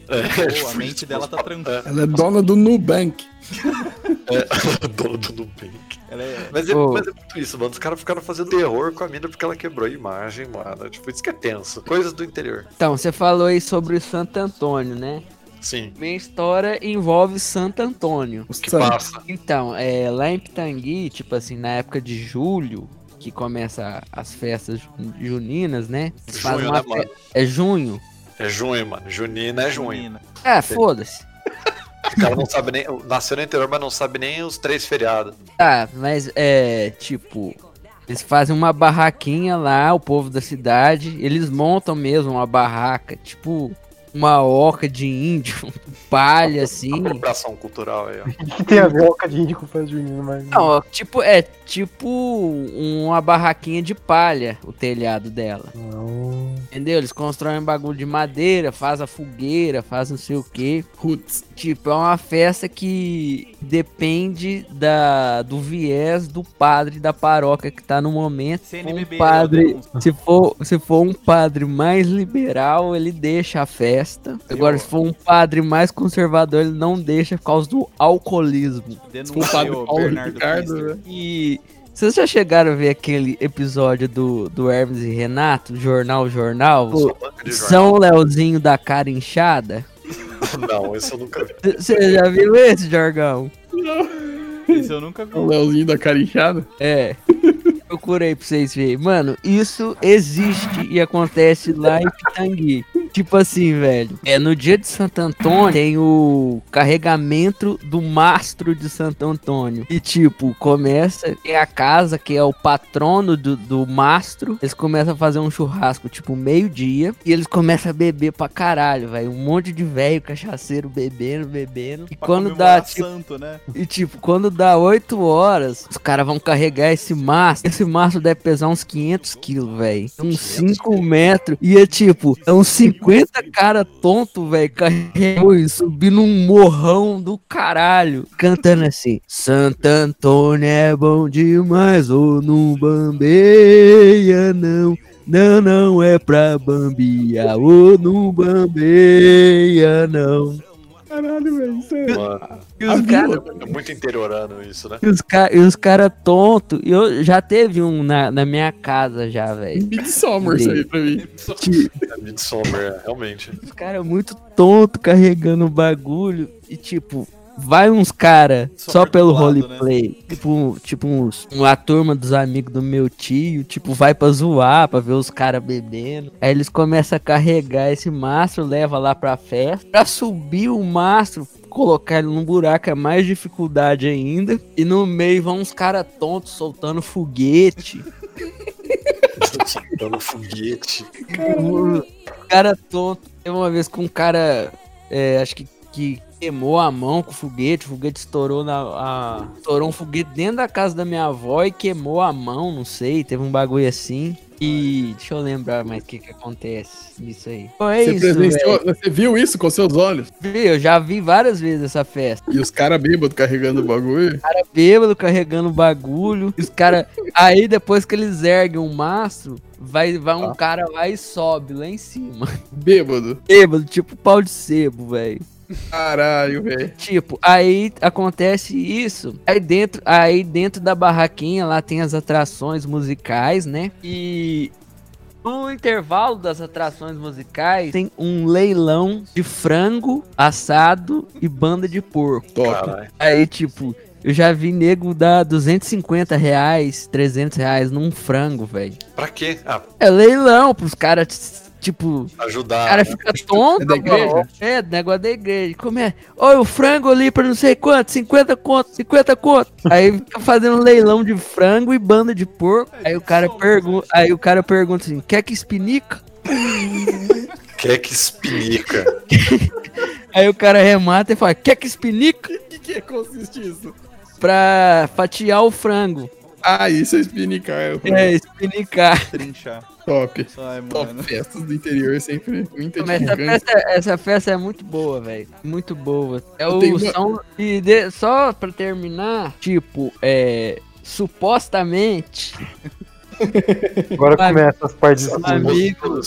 É, Pô, a (laughs) mente dela tá tranquila. Ela é dona do Nubank. É, (laughs) dono do Nubank. Ela é... Mas é, Ô. mas é muito isso, mano. Os caras ficaram fazendo terror com a mina porque ela quebrou a imagem, mano. Tipo, isso que é tenso. Coisas do interior. Então, você falou aí sobre o Santo Antônio, né? Sim. Minha história envolve Santo Antônio. Os Que passa. Então, é, lá em Pitangui, tipo assim, na época de julho, que começa as festas ju- juninas, né? Junho, uma né, mano? fe- É junho? É junho, mano. Junina é junho. É, foda-se. Os caras não sabem nem. Nasceu no interior, mas não sabe nem os três feriados. Tá, mas é, tipo, eles fazem uma barraquinha lá, o povo da cidade, eles montam mesmo uma barraca, tipo, uma oca de índio, (laughs) palha, assim. Apropriação cultural aí, ó. O (laughs) que, que tem a ver Oca de índio com festa junina, mas. Não, ó, tipo, é tipo uma barraquinha de palha, o telhado dela. Não. Entendeu? Eles constroem um bagulho de madeira, faz a fogueira, faz não sei o que. Roots. Tipo, é uma festa que depende da, do viés do padre da paróquia que tá no momento. Se for um CNBB, padre, eu se for, se for um padre mais liberal, ele deixa a festa. Agora, se for um padre mais conservador, ele não deixa por causa do alcoolismo. O padre Denunciou Paulo Bernardo Ricardo, né? E vocês já chegaram a ver aquele episódio do, do Hermes e Renato, Jornal Jornal? Jornal. São Leozinho da cara inchada? (laughs) Não, esse eu nunca vi. (laughs) Você já viu esse, Jorgão? Esse eu nunca vi. O Leozinho da cara inchada. É. (laughs) Procurei pra vocês verem. Mano, isso existe e acontece lá em Pitangui. Tipo assim, velho. É no dia de Santo Antônio tem o carregamento do mastro de Santo Antônio. E tipo, começa. Tem a casa que é o patrono do, do mastro. Eles começam a fazer um churrasco, tipo, meio-dia. E eles começam a beber pra caralho, velho. Um monte de velho cachaceiro bebendo, bebendo. E Pra quando dá, tipo. santo, né? E tipo, quando dá 8 horas, os caras vão carregar esse mastro. Esse mastro deve pesar uns 500 quilos, velho. Uns 5 metros. E é tipo, é uns 50 cara tonto, velho, carregando e subindo um morrão do caralho. Cantando assim: Santo Antônio é bom demais, ou não bambeia, não. Não, não é pra bambear, ou não bambeia, não. Caralho, velho. Isso é. E os caras é muito interiorano isso, né? E os, ca os cara tonto. E eu já teve um na, na minha casa já, velho. Midsommar isso aí pra mim. É Midsommar, é, realmente. Os caras muito tonto carregando o bagulho. E tipo, vai uns cara Só só, pelo né? roleplay. Tipo, tipo uns, uma turma dos amigos do meu tio. Tipo, vai pra zoar, pra ver os caras bebendo. Aí eles começam a carregar esse mastro, leva lá pra festa. Pra subir o mastro. Colocar ele num buraco é mais dificuldade ainda. E no meio vão uns caras tontos soltando foguete. Soltando foguete. Um cara tonto. Teve uma vez com um cara, é, acho que, que queimou a mão com o foguete, o foguete estourou na. a- estourou um foguete dentro da casa da minha avó e queimou a mão, não sei, teve um bagulho assim. E deixa eu lembrar mais o que que acontece nisso aí. Pô, é Você, isso, você viu isso com seus olhos? Eu já vi várias vezes essa festa. E os caras bêbados carregando o bagulho. cara bêbado carregando bagulho. E os caras. Aí depois que eles erguem o mastro, vai, vai um Ah. cara lá e sobe lá em cima. Bêbado. Bêbado, tipo pau de sebo, velho. Caralho, velho. Tipo, aí acontece isso. Aí dentro, aí dentro da barraquinha lá tem as atrações musicais, né? E no intervalo das atrações musicais tem um leilão de frango assado e banda de porco. Top. Aí, tipo, eu já vi nego dar 250 reais, 300 reais num frango, velho. Pra quê? Ah, É leilão pros caras, tipo, ajudar. o cara né? fica tonto. É da igreja? É, negócio da igreja. Como é? Olha o frango ali pra não sei quanto, 50 conto, 50 conto. Aí fica fazendo leilão de frango e banda de porco. Aí o cara pergunta, aí o cara pergunta assim: "Quer que espinica?" (laughs) Quer que espinica. (laughs) Aí o cara remata e fala: "Quer que espinica?" O (laughs) que, que consiste isso? Pra fatiar o frango. Ah, isso é espinicar. É, espinicar. Trinchar. Top. Ai, Top. Festas do interior sempre muito Mas essa festa, essa festa é muito boa, velho. Muito boa. É Eu o uma- som. E de- só pra terminar, tipo, é. Supostamente, (laughs) Agora começa as partes escuras. Amigo.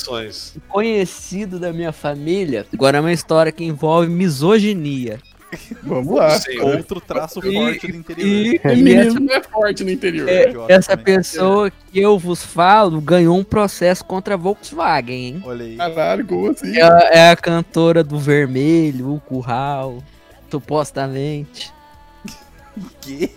Conhecido da minha família. Agora é uma história que envolve misoginia. (laughs) Vamos lá. Sim, Outro traço E- forte do interior. E, (laughs) e essa, é forte no interior. é, essa também. pessoa que eu vos falo ganhou um processo contra a Volkswagen, hein? Olha aí. Caralho, como assim? Ela é a cantora do Vermelho, o Curral, supostamente. Que?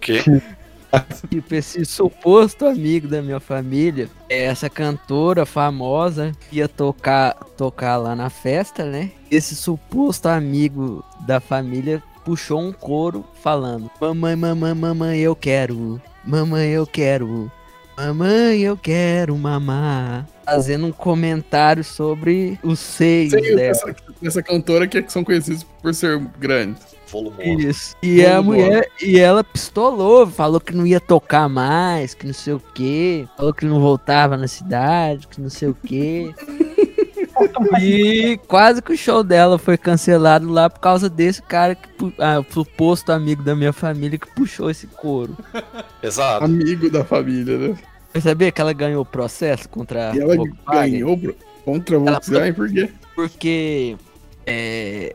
Que? (laughs) (laughs) Tipo, esse suposto amigo da minha família, essa cantora famosa, ia tocar, tocar lá na festa, né? Esse suposto amigo da família puxou um coro falando: Mamãe, mamãe, mamãe, eu quero. Mamãe, eu quero. Mamãe, eu quero mamar. Fazendo um comentário sobre os seios Sei, dela. essa, essa cantora que são conhecidos por ser grandes. Volumoso. Isso. E a Vamos mulher, e ela pistolou, falou que não ia tocar mais, que não sei o quê, falou que não voltava na cidade, que não sei o quê. (laughs) e quase que o show dela foi cancelado lá por causa desse cara que ah, suposto amigo da minha família que puxou esse couro. (laughs) Exato. Amigo da família, né? Você sabia que ela ganhou o processo contra E ela a Volkswagen? ganhou contra a Ela- Volkswagen por quê? Porque é,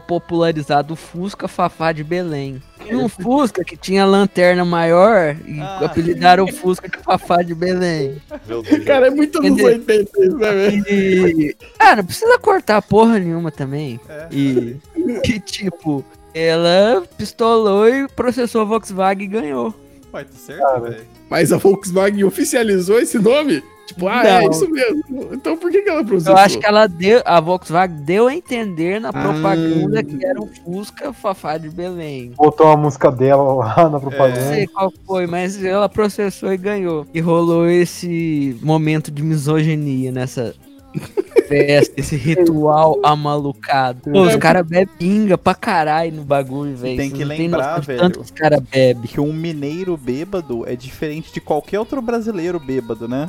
popularizado o Fusca Fafá de Belém. E um Fusca que tinha lanterna maior e Ah. apelidaram o Fusca de Fafá de Belém. Meu Deus. Cara, é muito anos Entendeu? 80 isso, né, velho? E. Ah, não precisa cortar porra nenhuma também. É. E. Que tipo. Ela pistolou e processou a Volkswagen e ganhou. Vai, tá certo, velho. Mas a Volkswagen oficializou esse nome? Tipo, ah, Não. é isso mesmo. Então por que, que ela processou? Eu acho que ela deu. A Volkswagen deu a entender na propaganda Ah. que era um Fusca Fafá de Belém. Botou a música dela lá na Não propaganda. sei qual foi, mas ela processou e ganhou. E rolou esse momento de misoginia nessa (laughs) festa, esse ritual amalucado. Pô, os caras bebem pinga pra caralho no bagulho, velho. tem que não lembrar, de velho. Tanto que os caras bebem. Que um mineiro bêbado é diferente de qualquer outro brasileiro bêbado, né?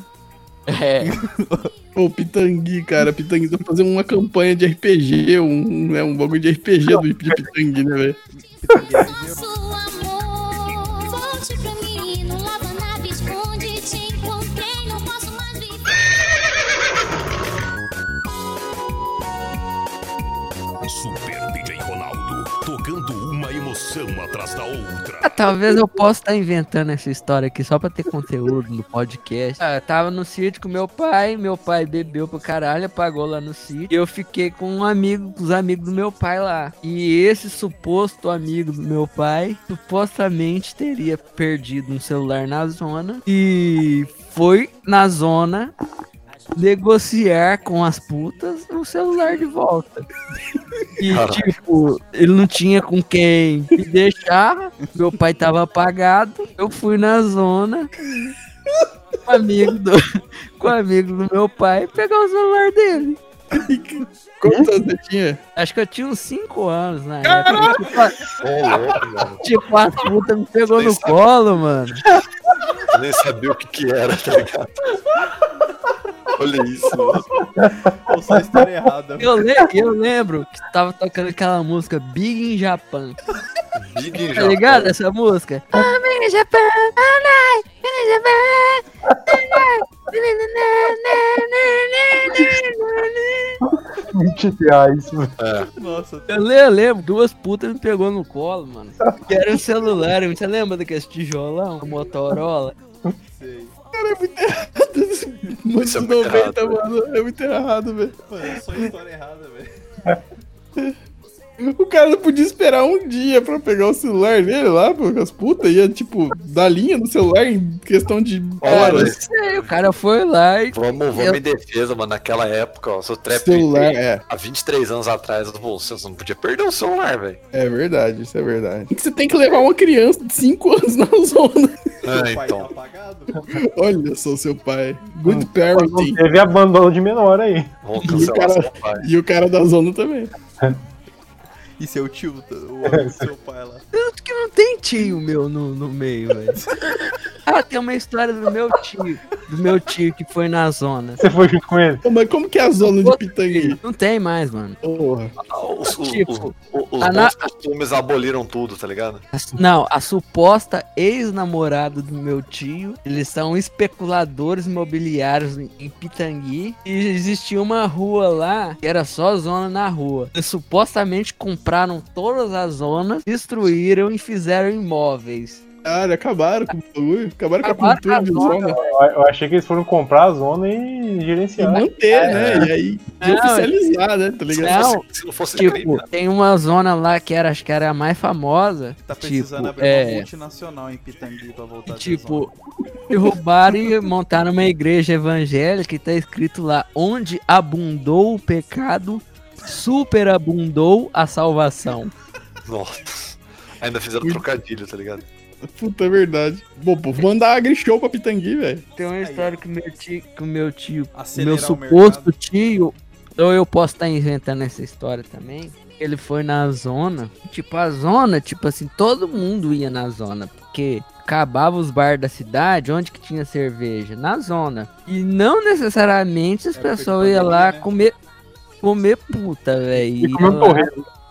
É. (laughs) Pô, Pitangui, cara. Pitangui tá fazendo uma campanha de RPG, um, né, um bagulho de RPG do de Pitangui, né, velho? Emoção atrás da outra. Ah, talvez eu possa estar inventando essa história aqui só pra ter conteúdo no podcast. Ah, tava no sítio com meu pai, meu pai bebeu pra caralho, apagou lá no sítio. E eu fiquei com um amigo, com os amigos do meu pai lá. E esse suposto amigo do meu pai, supostamente teria perdido um celular na zona. E foi na zona negociar com as putas o celular de volta. E, tipo, ele não tinha com quem me deixar. Meu pai tava apagado. Eu fui na zona. Com o amigo do, com o amigo do meu pai pegar o celular dele. Quantos anos você tinha? Acho que eu tinha uns 5 anos na época. Tipo, a- Ô, louco, mano. Tipo, a puta me pegou no colo, mano. Eu nem sabia o que que era, tá ligado? Olha isso, mano. Ou só a história errada. Eu, le eu lembro que tava tocando aquela música Big in Japan. Big em Tá Japão. ligado essa música? Big in Japan, alright, Big in Japan, alright. 20 reais. mano. É, Nossa, Eu le- eu lembro, duas putas me pegou no colo, mano. Que era um celular, você lembra daquele tijolão, Motorola? sei. Muito Isso é muito 90, errado, mano. É muito errado, velho. Mano, é só história errada, velho. (laughs) (laughs) O cara não podia esperar um dia pra pegar o celular dele lá, pô, com as putas. Ia, tipo, dar linha no celular em questão de horas. Sei, o cara foi lá e. Vamos, vamos Eu- em defesa, mano. Naquela época, ó, seu trap Celular, é. há 23 anos atrás, pô, você não podia perder o celular, velho. É verdade, isso é verdade. Você tem que levar uma criança de 5 anos na zona. Seu pai então. tá apagado? Olha só seu pai. Good Não parenting. teve abandono de menor aí. Vamos E o cara- seu pai. E o cara da zona também. (laughs) (laughs) E seu tio, o (laughs) seu pai lá. Tanto que não tem tio meu no, no meio, velho. (laughs) Ah, tem uma história do meu tio. Do meu tio que foi na zona. Você foi junto com ele? Pô, mas como que é a zona de Pitangui? Não tem mais, mano. Porra. Os, Tipo, os- os na- costumes aboliram tudo, tá ligado? Não, a suposta ex-namorada do meu tio, eles são especuladores imobiliários em em Pitangui. E existia uma rua lá que era só zona na rua. Eles supostamente compraram todas as zonas, destruíram e fizeram imóveis. Cara, acabaram com o bagulho. Acabaram com a Acabaram cultura com a de zona. zona. Eu, achei que eles foram comprar a zona e E gerenciar. manter, né? E aí, e Não, oficializar, né? Tá Se ligado? não se não fosse crime, Tipo, né? tem uma zona lá que era, acho que era a mais famosa. Tá precisando Tipo, abrir é. uma multinacional em Pitangui pra voltar Tipo, derrubaram e montaram uma igreja evangélica e tá escrito lá: onde abundou o pecado, superabundou a salvação. (laughs) Nossa. Ainda fizeram trocadilho, tá ligado? Puta, é verdade. Bom, pô, vou mandar agri-show pra Pitangui, velho. Tem uma história que o meu tio, que o meu tio, meu Acelerar o suposto tio, ou eu posso estar inventando essa história também. Ele foi na zona, tipo, a zona, tipo assim, todo mundo ia na zona, porque acabava os bar da cidade, onde que tinha cerveja? Na zona. E não necessariamente as de pessoas iam lá né? comer, comer puta, velho.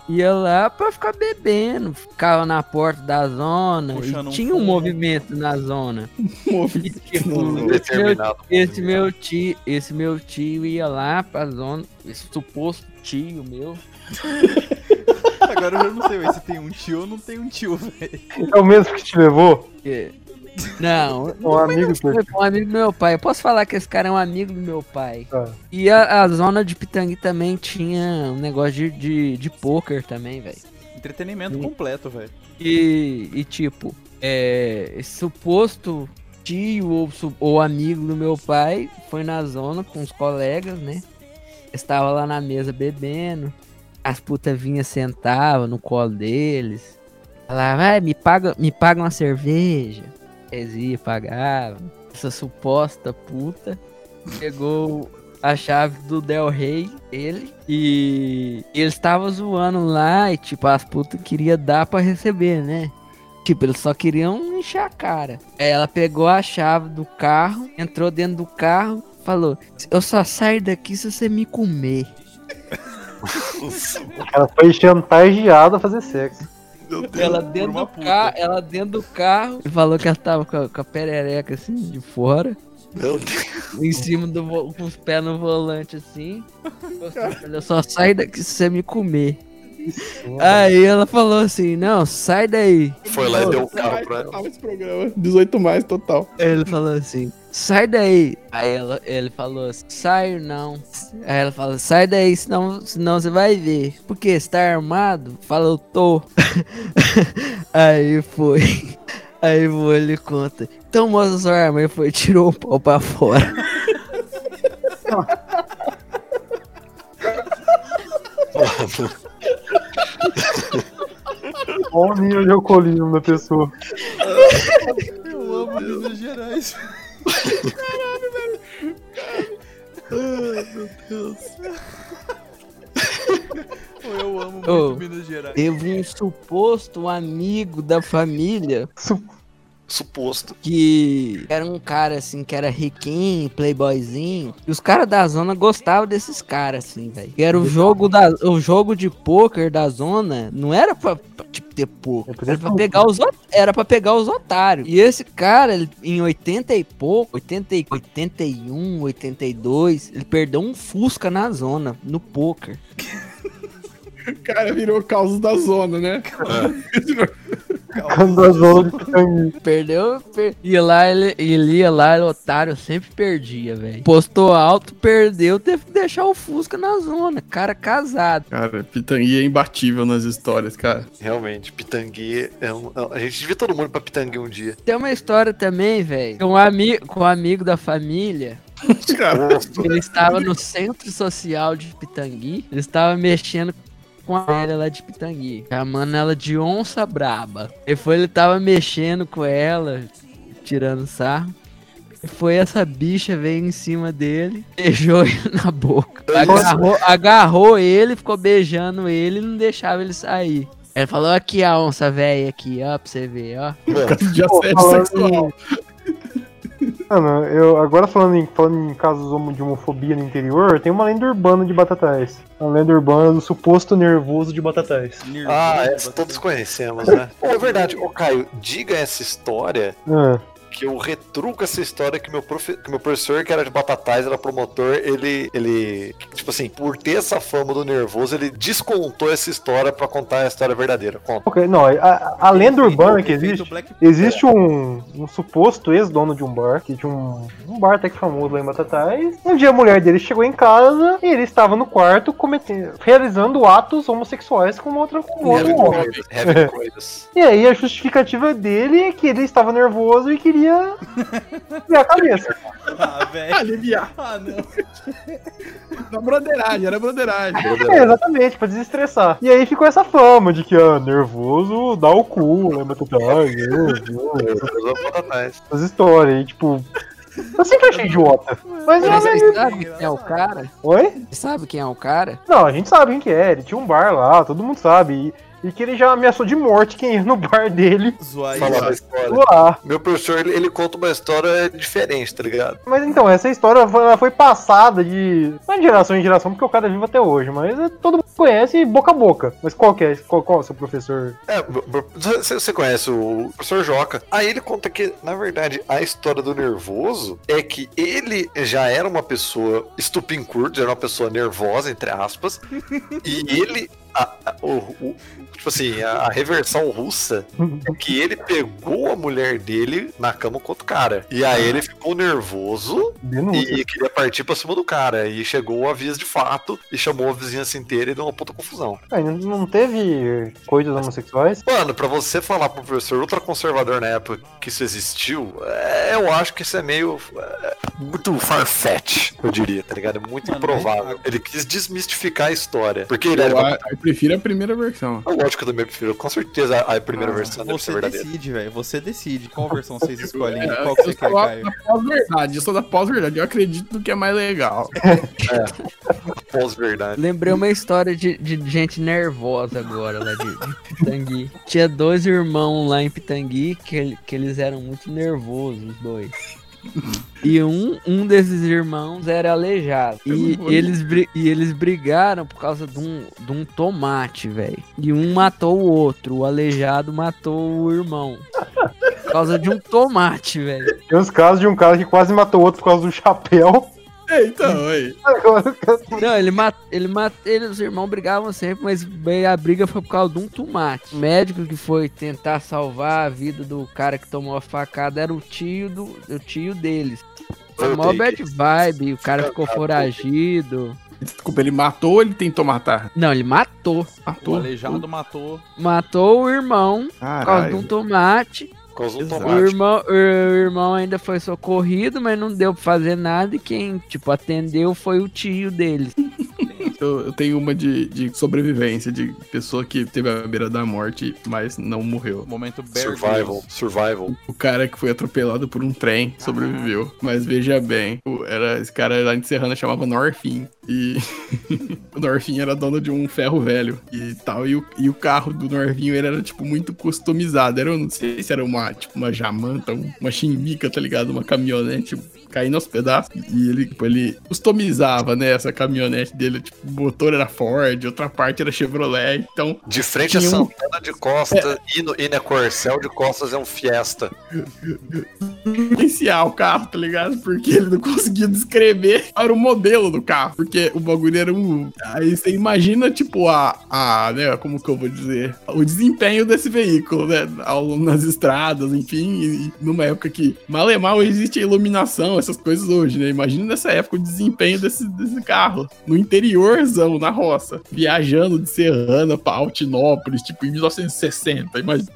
Ia lá pra ficar bebendo, ficava na porta da zona, Puxando e tinha um fumo. movimento na zona. (laughs) E, tipo, esse meu Determinado. esse meu tio, esse meu tio ia lá pra zona, esse suposto tio meu. (laughs) Agora eu já não sei véi, se tem um tio ou não tem um tio, velho. É o mesmo que te levou? que- Não, Um amigo foi teu. um amigo do meu pai. Eu posso falar que esse cara é um amigo do meu pai. Tá. E a, a zona de Pitangui também tinha um negócio de, de, de poker também, velho. Entretenimento completo, velho. E, e tipo, é, esse suposto tio ou, ou amigo do meu pai foi na zona com os colegas, né? Estava lá na mesa bebendo. As putas vinham, sentavam no colo deles. Falava, vai, me paga, me paga uma cerveja. Eles iam, pagavam. Essa suposta puta pegou a chave do Del Rey, ele, e eles estavam zoando lá e, tipo, as putas queriam dar pra receber, né? Tipo, eles só queriam encher a cara. Aí ela pegou a chave do carro, entrou dentro do carro, falou: Eu só saio daqui se você me comer. (laughs) Ela foi chantageada a fazer sexo. Ela dentro, do carro, ela dentro do carro e falou que ela tava com a, com a perereca assim de fora, Meu Deus. em cima do vo- com os pés no volante assim. (laughs) Eu só saio daqui se você me comer. Aí ela falou assim: Não, sai daí. Foi lá e deu o carro pra ela. total esse programa. 18 mais total. Aí ele falou assim: sai daí. Aí ela, ele falou assim: saio não. Aí ela falou: sai daí, senão, senão você vai ver. Porque você tá armado? Fala, eu tô. (laughs) Aí foi. (laughs) Aí foi, ele conta. Então mostra sua arma. Aí foi, tirou o pau pra fora. (laughs) Olha o nível de alcoolismo da pessoa. Eu amo Minas Gerais. Pô, Eu amo muito Ô. Minas Gerais. Teve um suposto amigo da família Suposto. Que era um cara assim, que era riquinho, playboyzinho. E os caras da zona gostavam desses caras, assim, velho. Que Era o jogo da o jogo de poker da zona, não era pra, pra, tipo ter poker, era pra pegar os era para pegar os otários. E esse cara, ele, em 80 e pouco, 80, e- 81, 82, ele perdeu um Fusca na zona, no poker. (laughs) O cara virou causa da zona, né? (laughs) Quando a zona de Pitangui. Perdeu, per... ia lá, ele, ele ia lá, ele, otário, sempre perdia, velho. Postou alto, perdeu, teve que deixar o Fusca na zona. Cara casado. Cara, Pitangui é imbatível nas histórias, cara. Realmente, Pitangui é um. A gente devia todo mundo pra Pitangui um dia. Tem uma história também, velho, com um, ami com um amigo da família. (laughs) Cara, Ele estava no centro social de Pitangui. Ele estava mexendo com a velha lá de Pitangui, chamando ela de onça braba. E foi, ele tava mexendo com ela, tirando sarro. E foi essa bicha veio em cima dele, (laughs) beijou ele na boca. Agarrou, agarrou ele, ficou beijando ele e não deixava ele sair. Ele falou aqui a onça velha aqui, ó, pra você ver, ó. (laughs) Mano, de Pô, falando. Mano, eu, agora falando em, falando em casos de homofobia no interior, tem uma lenda urbana de Batatais. A lenda urbana do suposto nervoso de Batatais. Ah, essa todos conhecemos, né? É verdade. Ô, Caio, diga essa história Ah, que eu retruco essa história que meu, profe... que meu professor, que era de Batatais, era promotor, ele, ele, tipo assim, por ter essa fama do nervoso, ele descontou essa história pra contar a história verdadeira. Conta. ok, não, a, a lenda urbana que existe. Existe um, um suposto ex-dono de um bar, que tinha um, um bar até que famoso lá em Batatais. Um dia a mulher dele chegou em casa e ele estava no quarto cometendo, realizando atos homossexuais com outra com outro homem. coisas. Heavy (laughs) coisas. E aí a justificativa dele é que ele estava nervoso e queria virar a (laughs) cabeça. Ah, velho. Aliviar. Ah, não. (laughs) Na broderagem, era broderagem. É, exatamente, pra desestressar. E aí ficou essa fama de que, ah, nervoso dá o cu, lembra Batatais, Nervoso é Batatais. essas histórias aí, tipo. Eu sempre achei idiota. Mas Mas mas... você sabe quem é o cara? Oi? Você sabe quem é o cara? Não, a gente sabe quem que é. Ele tinha um bar lá, todo mundo sabe. E, que ele já ameaçou de morte quem ia no bar dele Zoar Falar isso. lá. Meu professor, ele, ele conta uma história diferente, tá ligado? Mas então, essa história foi, ela foi passada de. Não de geração em geração, porque o cara é vivo até hoje, mas é- todo mundo conhece boca a boca. Mas qual que é? Qual, qual é o seu professor? É, você conhece o professor Joca. Aí ele conta que, na verdade, a história do nervoso é que ele já era uma pessoa estupim-curto, já era uma pessoa nervosa, entre aspas, (laughs) e ele. A- a- o, o- tipo assim, a, a reversão russa é que ele pegou a mulher dele na cama com outro cara. E aí ele ficou nervoso Denúncia. e queria partir pra cima do cara. E chegou o aviso de fato e chamou a vizinhança inteira e deu uma puta confusão. Ah, não- teve coisas homossexuais? Mano, pra você falar pro professor ultraconservador na época que isso existiu, é, eu acho que isso é meio. é, muito farfetch, eu diria, tá ligado? É muito Mano, improvável. Ele quis desmistificar a história. Porque ele Eu, era. a- prefiro a primeira versão. Lógico que eu também prefiro, com certeza, a primeira versão deve ser Você decide, velho. Você decide qual versão vocês (laughs) escolhem. É, Qual que eu você quer, sou da- Caio? da pós-verdade, eu sou da pós-verdade. Eu acredito no que é mais legal. (laughs) Pós-verdade. Lembrei uma história de, de gente nervosa agora lá de, de Pitangui. Tinha dois irmãos lá em Pitangui que, que eles eram muito nervosos, os dois. E um, um desses irmãos era aleijado. E eles, e eles brigaram por causa de um, de um tomate, velho. E um matou o outro. O aleijado matou o irmão. Por causa de um tomate, velho. Tem uns casos de um cara que quase matou o outro por causa do chapéu. É, então, aí. Não, ele mat, ele mat, ele, os irmãos brigavam sempre, mas a briga foi por causa de um tomate. O médico que foi tentar salvar a vida do cara que tomou a facada era o tio do o tio deles. Foi mó bad vibe, o cara ficou foragido. Desculpa, ele matou ou ele tentou matar? Não, ele matou. O Matou. aleijado matou. Matou o irmão por causa de um Caralho. tomate. O irmão, o irmão ainda foi socorrido, mas não deu pra fazer nada. E quem, tipo, atendeu foi o tio deles. (laughs) Eu, eu tenho uma de, de sobrevivência, de pessoa que teve a beira da morte, mas não morreu. Momento Bear Survival. Grylls. Survival. O cara que foi atropelado por um trem sobreviveu. Mas veja bem, o- era, esse cara lá em Serrana chamava Norfin. E (laughs) o Norfin era dono de um ferro velho e tal. E o, e o carro do Norfinho ele era, tipo, muito customizado. Era, eu não sei se era uma, tipo, uma jamanta, um- uma chimbica, tá ligado? Uma caminhonete caindo aos pedaços. E ele, tipo, ele customizava, né, essa caminhonete dele. Tipo, o motor era Ford, outra parte era Chevrolet. Então, De frente é Tinha um- Santana de Costa e, no, e na Corcel de Costas é um Fiesta. iniciar o carro, tá ligado? Porque ele não conseguia descrever para o modelo do carro. Porque o bagulho era um. Aí você imagina, tipo, a. a né, como que eu vou dizer? O desempenho desse veículo, né? Ao, nas estradas, enfim. E, numa época que mal e mal existe a iluminação, essas coisas hoje, né? Imagina nessa época o desempenho desse, desse carro. No interiorzão, na roça. Viajando de Serrana pra Altinópolis, tipo, em 1960. Imagina,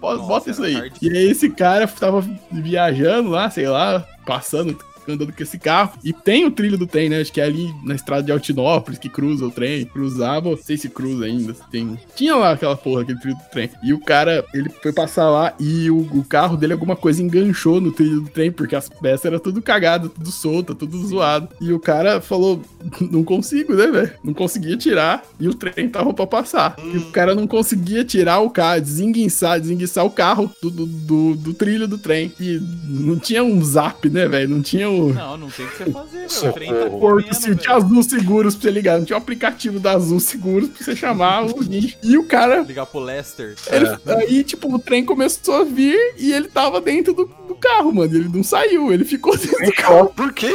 bota Nossa, isso aí. hard. E aí esse cara tava viajando lá, sei lá, passando andando com esse carro. E tem o trilho do trem, né? Acho que é ali na estrada de Altinópolis que cruza o trem. Cruzava, não sei se cruza ainda. Tem... Tinha lá aquela porra, aquele trilho do trem. E o cara, ele foi passar lá e o, o carro dele, alguma coisa enganchou no trilho do trem, porque as peças eram tudo cagado, tudo solta, tudo zoado. E o cara falou: (laughs) Não consigo, né, velho? Não conseguia tirar. E o trem tava pra passar. E o cara não conseguia tirar o carro, desenguiçar, desenguiçar o carro do, do, do- do trilho do trem. E não tinha um zap, né, velho? Não tinha Não, não tem o que você fazer. O trem tá. Porto, velho. Azul Seguros pra você ligar. Não tinha o aplicativo da Azul Seguros pra você chamar o (laughs) guincho. E o cara. Ligar pro Lester. ele- Aí, tipo, o trem começou a vir e ele tava dentro do, do carro, mano. Ele não saiu, ele ficou dentro do carro. Por quê?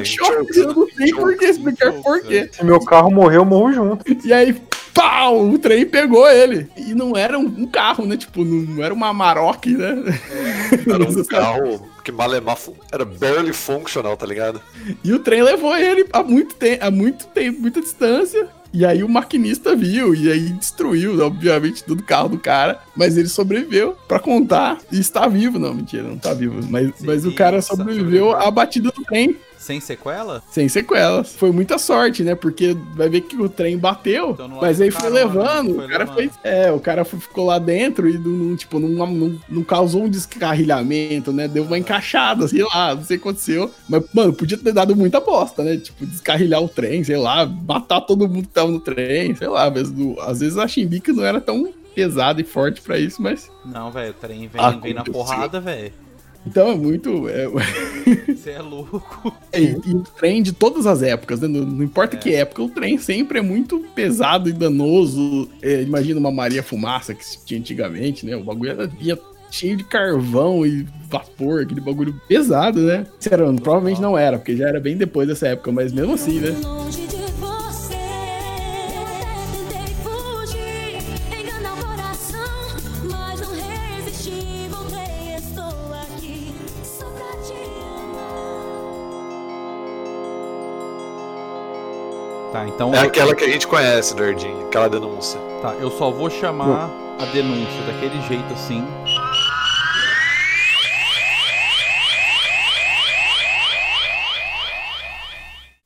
Em choque, eu não sei por que explicar por quê. Se meu carro morrer, eu morro junto. E aí, pau, o trem pegou ele. E não era um, um carro, né? Tipo, não era uma Maroc, né? Era um (laughs) carro que malemar era barely functional, tá ligado? E o trem levou ele a muito tempo, a muito tempo, muita distância. E aí o maquinista viu e aí destruiu, obviamente, todo o carro do cara. Mas ele sobreviveu pra contar e está vivo. Não, mentira, não tá vivo. Mas, mas o cara sobreviveu. à batida do trem. Sem sequela? Sem sequelas. Foi muita sorte, né? Porque vai ver que o trem bateu, Então mas é aí foi carona, levando. foi o cara levando. fez. É, o cara ficou lá dentro e não, tipo, não, não, não causou um descarrilhamento, né? Deu uma encaixada, sei lá, não sei o que aconteceu. Mas, mano, podia ter dado muita bosta, né? Tipo, descarrilhar o trem, sei lá, matar todo mundo que tava no trem, sei lá. Às vezes, às vezes a Chimbica não era tão pesada e forte pra isso, mas. Não, velho, o trem vem, Ah, vem na porrada, velho. Então é muito. É, (laughs) Você é louco. E, e o trem de todas as épocas, né? Não, não importa que época, o trem sempre é muito pesado e danoso. É, imagina uma Maria Fumaça que se tinha antigamente, né? O bagulho era, vinha cheio de carvão e vapor, aquele bagulho pesado, né? Sinceramente, provavelmente não era, porque já era bem depois dessa época, mas mesmo assim, né? Então. É aquela que a gente conhece, Nerdinho, aquela denúncia. Tá, eu só vou chamar a denúncia daquele jeito assim.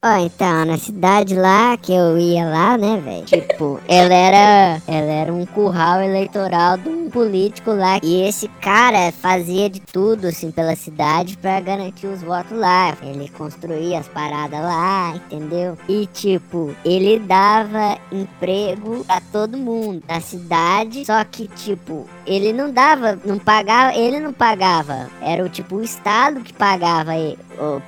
Ó, então, na cidade lá que eu ia lá, né, velho? Tipo, ela era. Ela era um curral eleitoral de um político lá. E esse cara fazia de tudo, assim, pela cidade pra garantir os votos lá. Ele construía as paradas lá, entendeu? E, tipo, ele dava emprego pra todo mundo na cidade. Só que, tipo, ele não dava, não pagava, ele não pagava. Era o tipo o Estado que pagava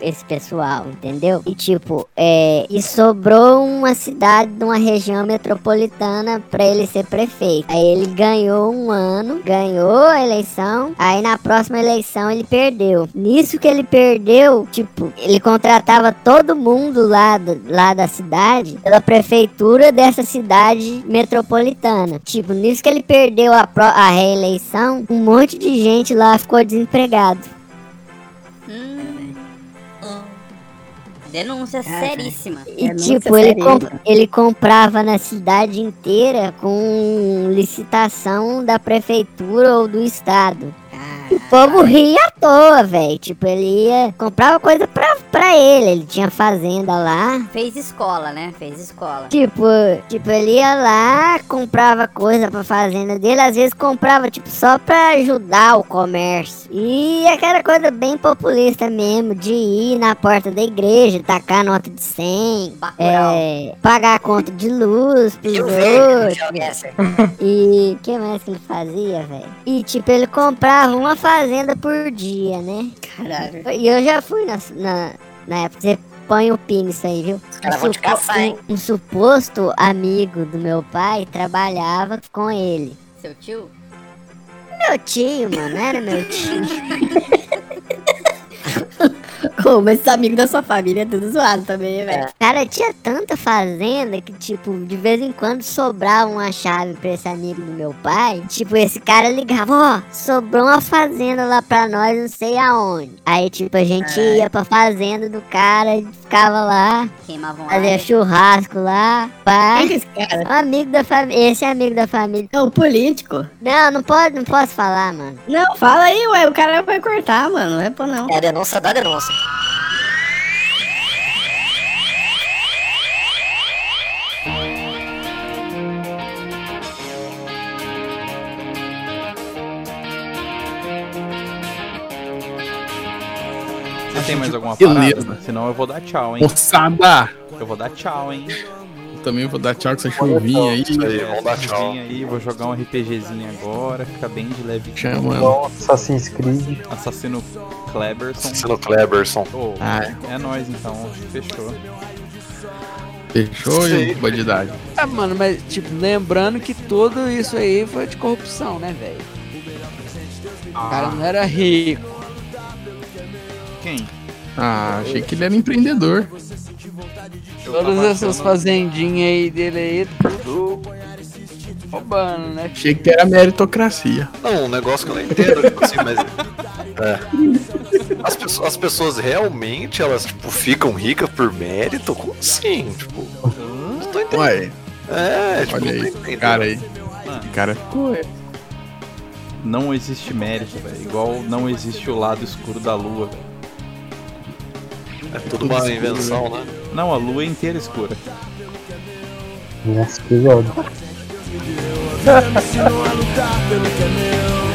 esse pessoal, entendeu? E tipo, é, e sobrou uma cidade de uma região metropolitana pra ele ser prefeito. Aí ele ganhou um ano, ganhou a eleição, aí na próxima eleição ele perdeu. Nisso que ele perdeu, tipo, ele contratava todo mundo lá, do- lá da cidade pela prefeitura dessa cidade metropolitana. Tipo, nisso que ele perdeu a, a reeleição, um monte de gente lá ficou desempregado. Denúncia seríssima. E Denúncia tipo, ele, comp- ele comprava na cidade inteira com licitação da prefeitura ou do estado. O povo ria à toa, velho. Tipo, ele ia. comprava coisa pra, pra ele. Ele tinha fazenda lá. Fez escola, né? Fez escola. Tipo, tipo, ele ia lá, comprava coisa pra fazenda dele, às vezes comprava, tipo, só pra ajudar o comércio. E aquela coisa bem populista mesmo, de ir na porta da igreja, tacar nota de 100, Bacurau. é, pagar a conta de luz pros outros. E o que mais que ele fazia, velho? E tipo, ele comprava uma fazenda por dia, né? Caralho. E eu já fui na, na, na época. Você põe o pin nisso aí, viu? Os caras vão te caçar, hein? Um, um suposto amigo do meu pai trabalhava com ele. Seu tio? Meu tio, mano, era meu tio. (laughs) (laughs) Como esses amigos da sua família é tudo zoado também, velho. Cara, tinha tanta fazenda que, tipo, de vez em quando sobrava uma chave pra esse amigo do meu pai. Tipo, esse cara ligava, ó, sobrou uma fazenda lá pra nós, não sei aonde. Aí, tipo, a gente ia pra fazenda do cara e ficava lá, Queimavam fazia churrasco lá, pá. Quem que é esse cara? Um amigo da família, esse é amigo da família. É um político. Não, não pode, não posso falar, mano. Não, fala aí, ué. O cara vai cortar, mano. Não é pô, não. É a denúncia da denúncia. Você tem mais alguma parada? Beleza. Senão eu vou dar tchau, hein? Moçada! Eu vou dar tchau, hein? Também vou dar tchau com essa chuvinha aí. Isso aí, vamos dar tchau. Aí, vou jogar um RPGzinho agora, fica bem de leve. Chamando. Igual Assassin's Creed. Assassino Kleberson. Sendo Kleberson. Oh, Ah, é nóis então, fechou. fechou e bandidagem. Ah, mano, mas, tipo, lembrando que tudo isso aí foi de corrupção, né, velho? O cara não era rico. Quem? Ah, achei que ele era empreendedor. Todas essas fazendinhas aí dele aí, tudo roubando, né? Achei que era meritocracia. Não, um negócio que eu não entendo, tipo assim, mas. É. As, pessoas, as pessoas realmente, elas, tipo, ficam ricas por mérito? Como assim? Tipo. Não tô entendendo. Ué, É, tipo, olha aí. entendendo. Cara aí. Mano, cara ficou. não existe mérito, velho. Igual não existe o lado escuro da lua, velho. É tudo uma invenção, né? Não, a lua é inteira escura. Nossa, pesado. me ensinou a lutar pelo que é meu.